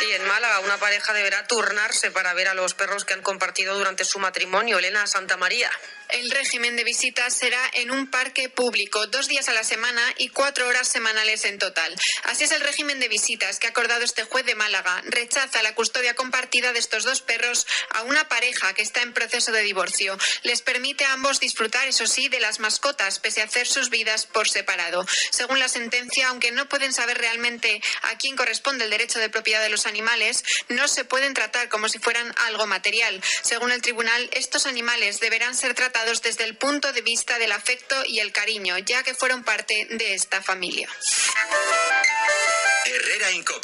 Y en Málaga, una pareja deberá turnarse para ver a los perros que han compartido durante su matrimonio. Elena Santa María. El régimen de visitas será en un parque público, dos días a la semana y cuatro horas semanales en total. Así es el régimen de visitas que ha acordado este juez de Málaga. Rechaza la custodia compartida de estos dos perros a una pareja que está en proceso de divorcio. Les permite a ambos disfrutar, eso sí, de las mascotas, pese a hacer sus vidas por separado. Según la sentencia, aunque no pueden saber realmente a quién corresponde el derecho de propiedad de los animales, no se pueden tratar como si fueran algo material. Según el tribunal, estos animales deberán ser tratados desde el punto de vista del afecto y el cariño, ya que fueron parte de esta familia. Herrera Incope.